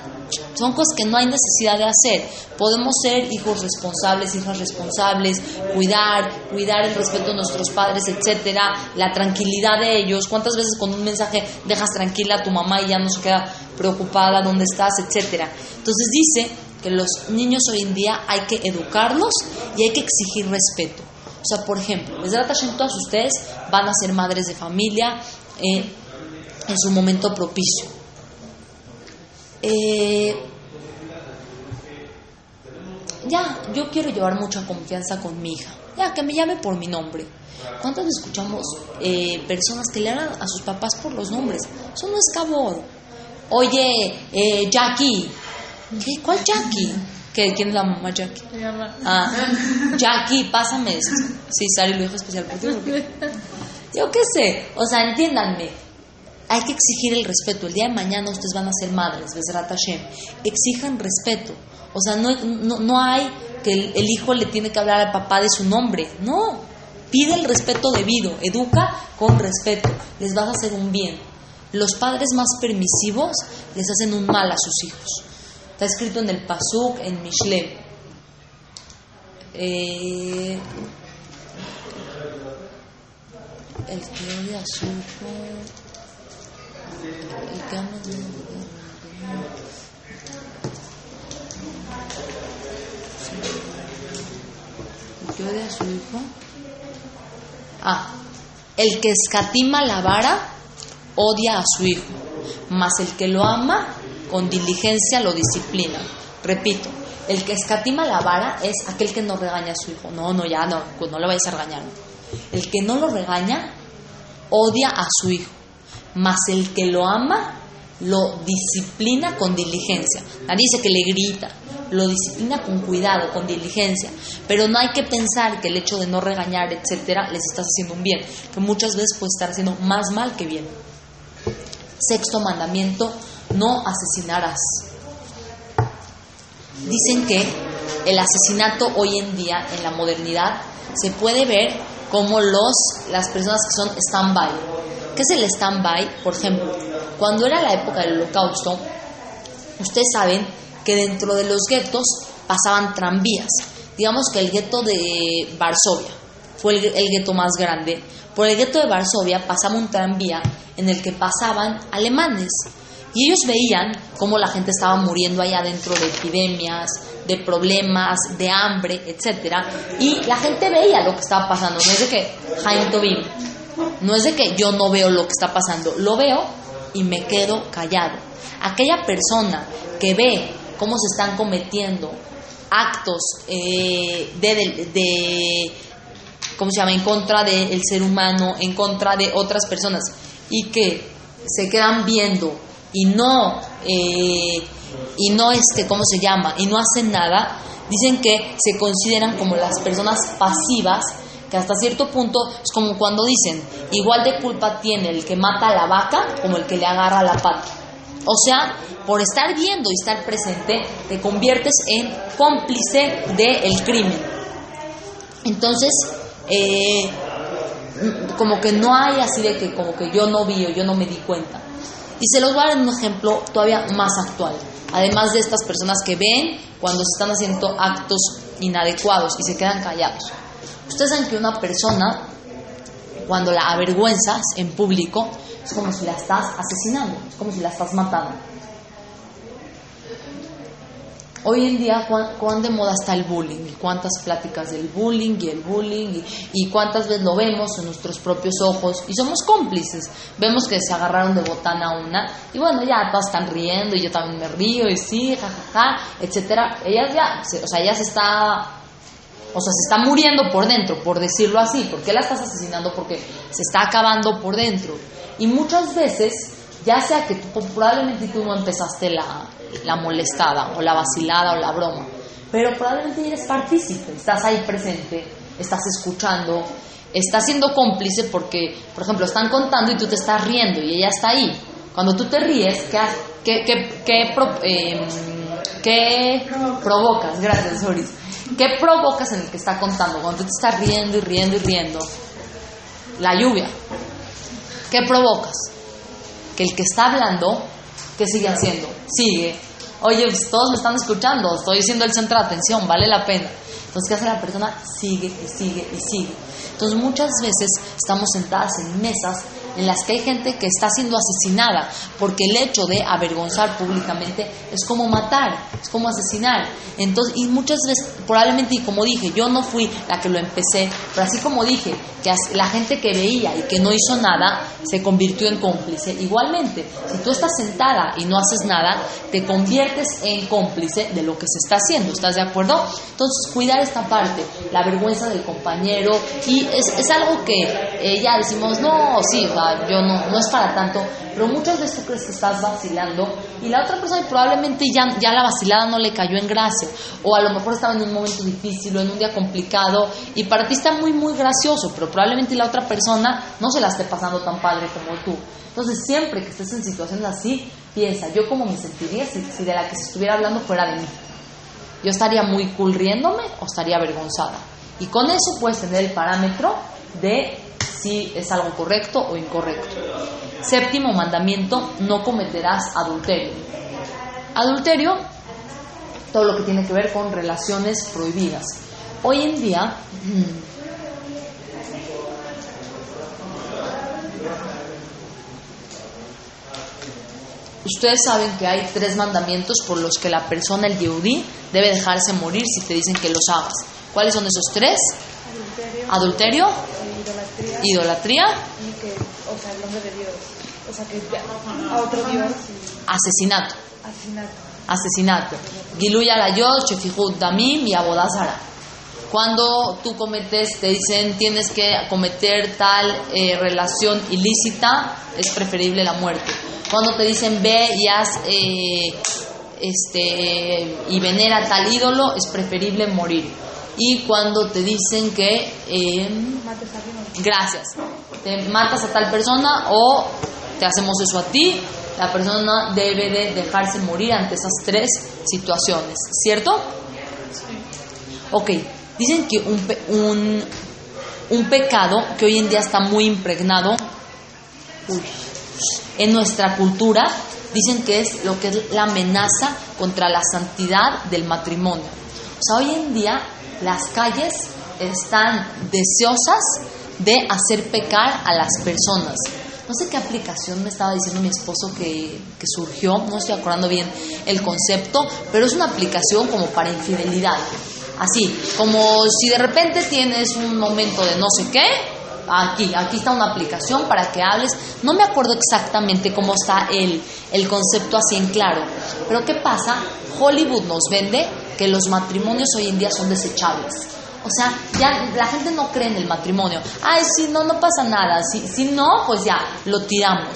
A: son cosas que no hay necesidad de hacer. Podemos ser hijos responsables, hijas responsables, cuidar, cuidar el respeto de nuestros padres, etcétera, la tranquilidad de ellos. ¿Cuántas veces con un mensaje dejas tranquila a tu mamá y ya no se queda preocupada dónde estás, etcétera? Entonces dice que los niños hoy en día hay que educarlos y hay que exigir respeto. O sea, por ejemplo, desde la todas ustedes van a ser madres de familia, eh, en su momento propicio. Eh, ya, yo quiero llevar mucha confianza con mi hija. Ya, que me llame por mi nombre. ¿Cuántos escuchamos eh, personas que le hablan a sus papás por los nombres? Eso no es cabor. Oye, eh, Jackie. ¿Qué? ¿Cuál Jackie? ¿Qué, ¿Quién es la mamá Jackie? Ah, Jackie, pásame. Sí, Sari lo dijo especial por ti. Yo qué sé. O sea, entiéndanme. Hay que exigir el respeto. El día de mañana ustedes van a ser madres, Besrat Hashem. Exijan respeto. O sea, no, no, no hay que el, el hijo le tiene que hablar al papá de su nombre. No. Pide el respeto debido. Educa con respeto. Les vas a hacer un bien. Los padres más permisivos les hacen un mal a sus hijos. Está escrito en el Pasuk, en Mishle. Eh, el que odia a su hijo, el que ama el que odia a su hijo. Ah, el que escatima la vara odia a su hijo, mas el que lo ama con diligencia lo disciplina. Repito, el que escatima la vara es aquel que no regaña a su hijo. No, no, ya no, pues no le vayas a regañar. El que no lo regaña odia a su hijo, mas el que lo ama lo disciplina con diligencia. Nadie dice que le grita, lo disciplina con cuidado, con diligencia. Pero no hay que pensar que el hecho de no regañar, etcétera, les estás haciendo un bien, que muchas veces puede estar haciendo más mal que bien. Sexto mandamiento, no asesinarás. Dicen que el asesinato hoy en día, en la modernidad, se puede ver como los, las personas que son stand-by. ¿Qué es el stand-by? Por ejemplo, cuando era la época del holocausto, ustedes saben que dentro de los guetos pasaban tranvías. Digamos que el gueto de Varsovia fue el, el gueto más grande. Por el gueto de Varsovia pasaba un tranvía en el que pasaban alemanes. Y ellos veían cómo la gente estaba muriendo allá dentro de epidemias, de problemas, de hambre, etc. Y la gente veía lo que estaba pasando. No es de que, Jaime Tobin, no es de que yo no veo lo que está pasando. Lo veo y me quedo callado. Aquella persona que ve cómo se están cometiendo actos eh, de, de, de, ¿cómo se llama?, en contra del ser humano, en contra de otras personas, y que se quedan viendo y no, eh, y no, este, ¿cómo se llama?, y no hacen nada, dicen que se consideran como las personas pasivas, que hasta cierto punto es como cuando dicen, igual de culpa tiene el que mata a la vaca como el que le agarra la pata. O sea, por estar viendo y estar presente, te conviertes en cómplice del crimen. Entonces, eh, como que no hay así de que como que yo no vi o yo no me di cuenta. Y se los voy a dar un ejemplo todavía más actual. Además de estas personas que ven cuando se están haciendo actos inadecuados y se quedan callados. Ustedes saben que una persona, cuando la avergüenzas en público, es como si la estás asesinando, es como si la estás matando. Hoy en día, ¿cuán, cuán de moda está el bullying? ¿Y cuántas pláticas del bullying y el bullying? Y, cuántas veces lo vemos en nuestros propios ojos? Y somos cómplices. Vemos que se agarraron de botana a una. Y bueno, ya todas están riendo y yo también me río y sí, jajaja, etcétera. Ellas ya, o sea, ella se está o sea, se está muriendo por dentro, por decirlo así. ¿Por qué la estás asesinando? Porque se está acabando por dentro. Y muchas veces, ya sea que tú, probablemente tú no empezaste la, la molestada, o la vacilada, o la broma, pero probablemente eres partícipe, estás ahí presente, estás escuchando, estás siendo cómplice porque, por ejemplo, están contando y tú te estás riendo y ella está ahí. Cuando tú te ríes, ¿qué, qué, qué, qué, eh, qué provocas? Gracias, Doris. ¿Qué provocas en el que está contando? Cuando tú te estás riendo y riendo y riendo, la lluvia. ¿Qué provocas? Que el que está hablando, ¿qué sigue haciendo? Sigue. Oye, pues, todos me están escuchando, estoy siendo el centro de atención, vale la pena. Entonces, ¿qué hace la persona? Sigue y sigue y sigue. Entonces, muchas veces estamos sentadas en mesas en las que hay gente que está siendo asesinada, porque el hecho de avergonzar públicamente es como matar, es como asesinar. Entonces, y muchas veces, probablemente, y como dije, yo no fui la que lo empecé, pero así como dije, que la gente que veía y que no hizo nada, se convirtió en cómplice. Igualmente, si tú estás sentada y no haces nada, te conviertes en cómplice de lo que se está haciendo, ¿estás de acuerdo? Entonces, cuidar esta parte, la vergüenza del compañero, y es, es algo que eh, ya decimos, no, sí, yo no, no es para tanto, pero muchas veces tú crees que estás vacilando y la otra persona probablemente ya, ya la vacilada no le cayó en gracia, o a lo mejor estaba en un momento difícil o en un día complicado y para ti está muy, muy gracioso, pero probablemente la otra persona no se la esté pasando tan padre como tú. Entonces, siempre que estés en situaciones así, piensa, yo cómo me sentiría si, si de la que se estuviera hablando fuera de mí. Yo estaría muy cool riéndome o estaría avergonzada. Y con eso puedes tener el parámetro de si es algo correcto o incorrecto. Séptimo mandamiento, no cometerás adulterio. Adulterio, todo lo que tiene que ver con relaciones prohibidas. Hoy en día, (clears throat) Ustedes saben que hay tres mandamientos por los que la persona, el Yehudi, debe dejarse morir si te dicen que los hagas. ¿Cuáles son esos tres? Adulterio. Adulterio idolatría. Y que, o sea, el nombre de Dios. O sea, que a otro Dios. Asesinato. Asesinato. Asesinato. Giluya la Shefihut Damim y Abodazara. Cuando tú cometes, te dicen tienes que cometer tal eh, relación ilícita, es preferible la muerte cuando te dicen ve y haz eh, este y venera tal ídolo, es preferible morir. Y cuando te dicen que eh, gracias, te matas a tal persona o te hacemos eso a ti, la persona debe de dejarse morir ante esas tres situaciones, ¿cierto? Ok, dicen que un, un, un pecado que hoy en día está muy impregnado, uy, en nuestra cultura dicen que es lo que es la amenaza contra la santidad del matrimonio. O sea, hoy en día las calles están deseosas de hacer pecar a las personas. No sé qué aplicación me estaba diciendo mi esposo que, que, surgió, no estoy acordando bien el concepto, pero es una aplicación como para infidelidad. Así, como si de repente tienes un momento de no sé qué, aquí, aquí está una aplicación para que hables. No me acuerdo exactamente cómo está el, el concepto así en claro, pero ¿qué pasa? Hollywood nos vende que los matrimonios hoy en día son desechables. O sea, ya la gente no cree en el matrimonio. Ay, si no, no pasa nada. Si, si no, pues ya, lo tiramos.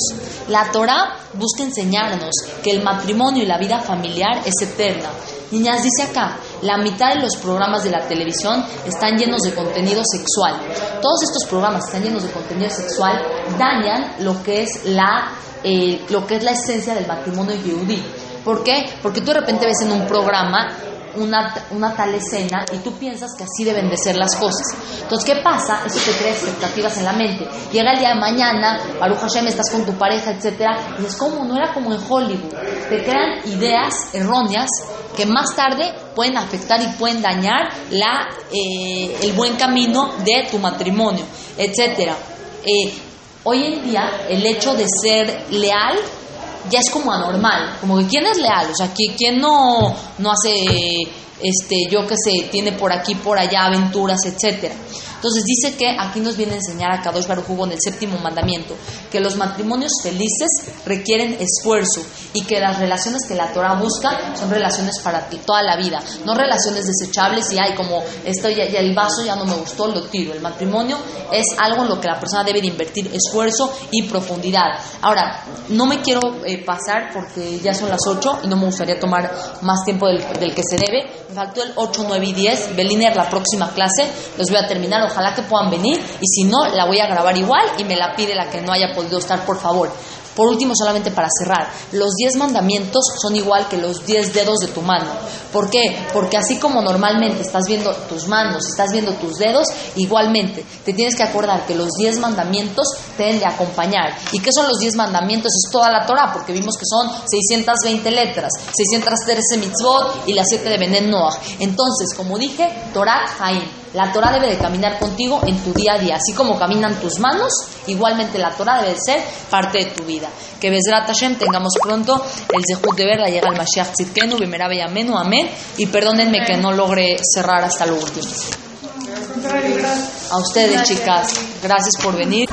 A: La Torah busca enseñarnos que el matrimonio y la vida familiar es eterna. Niñas, dice acá, la mitad de los programas de la televisión están llenos de contenido sexual. Todos estos programas están llenos de contenido sexual dañan lo que es la, eh, lo que es la esencia del matrimonio yehudí. ¿Por qué? Porque tú de repente ves en un programa una, una, tal escena y tú piensas que así deben de ser las cosas. Entonces, ¿qué pasa? Eso te crea expectativas en la mente. Llega el día de mañana, Baruch Hashem, estás con tu pareja, etcétera, y es como, no era como en Hollywood. Te crean ideas erróneas que más tarde pueden afectar y pueden dañar la, eh, el buen camino de tu matrimonio, etcétera. Eh, hoy en día, el hecho de ser leal ya es como anormal, como que quién es leal, o sea, quién no, no hace, este, yo que sé, tiene por aquí, por allá aventuras, etcétera. Entonces dice que aquí nos viene a enseñar a Kadosh Baruj en el séptimo mandamiento que los matrimonios felices requieren esfuerzo y que las relaciones que la Torah busca son relaciones para toda la vida, no relaciones desechables y hay como esto ya, el vaso ya no me gustó, lo tiro. El matrimonio es algo en lo que la persona debe de invertir esfuerzo y profundidad. Ahora, no me quiero eh, pasar porque ya son las 8 y no me gustaría tomar más tiempo del, del que se debe. Me faltó el 8, 9 y 10. Beliner, la próxima clase, los voy a terminar ojalá que puedan venir y si no, la voy a grabar igual y me la pide la que no haya podido estar, por favor. Por último, solamente para cerrar, los diez mandamientos son igual que los diez dedos de tu mano. ¿Por qué? Porque así como normalmente estás viendo tus manos, estás viendo tus dedos, igualmente te tienes que acordar que los diez mandamientos te deben de acompañar. ¿Y qué son los diez mandamientos? Es toda la Torah, porque vimos que son 620 letras, 613 mitzvot y las siete de Benen Noah. Entonces, como dije, Torah Haim La Torah debe de caminar contigo en tu día a día, así como caminan tus manos, igualmente la Torah debe de ser parte de tu vida. Que Bezrat Hashem tengamos pronto el Zehut de verla, llega el Mashiach Tzidkenu, Bimerabe Amenu, amén. Y perdónenme que no logre cerrar hasta lo último. A ustedes, chicas, gracias por venir.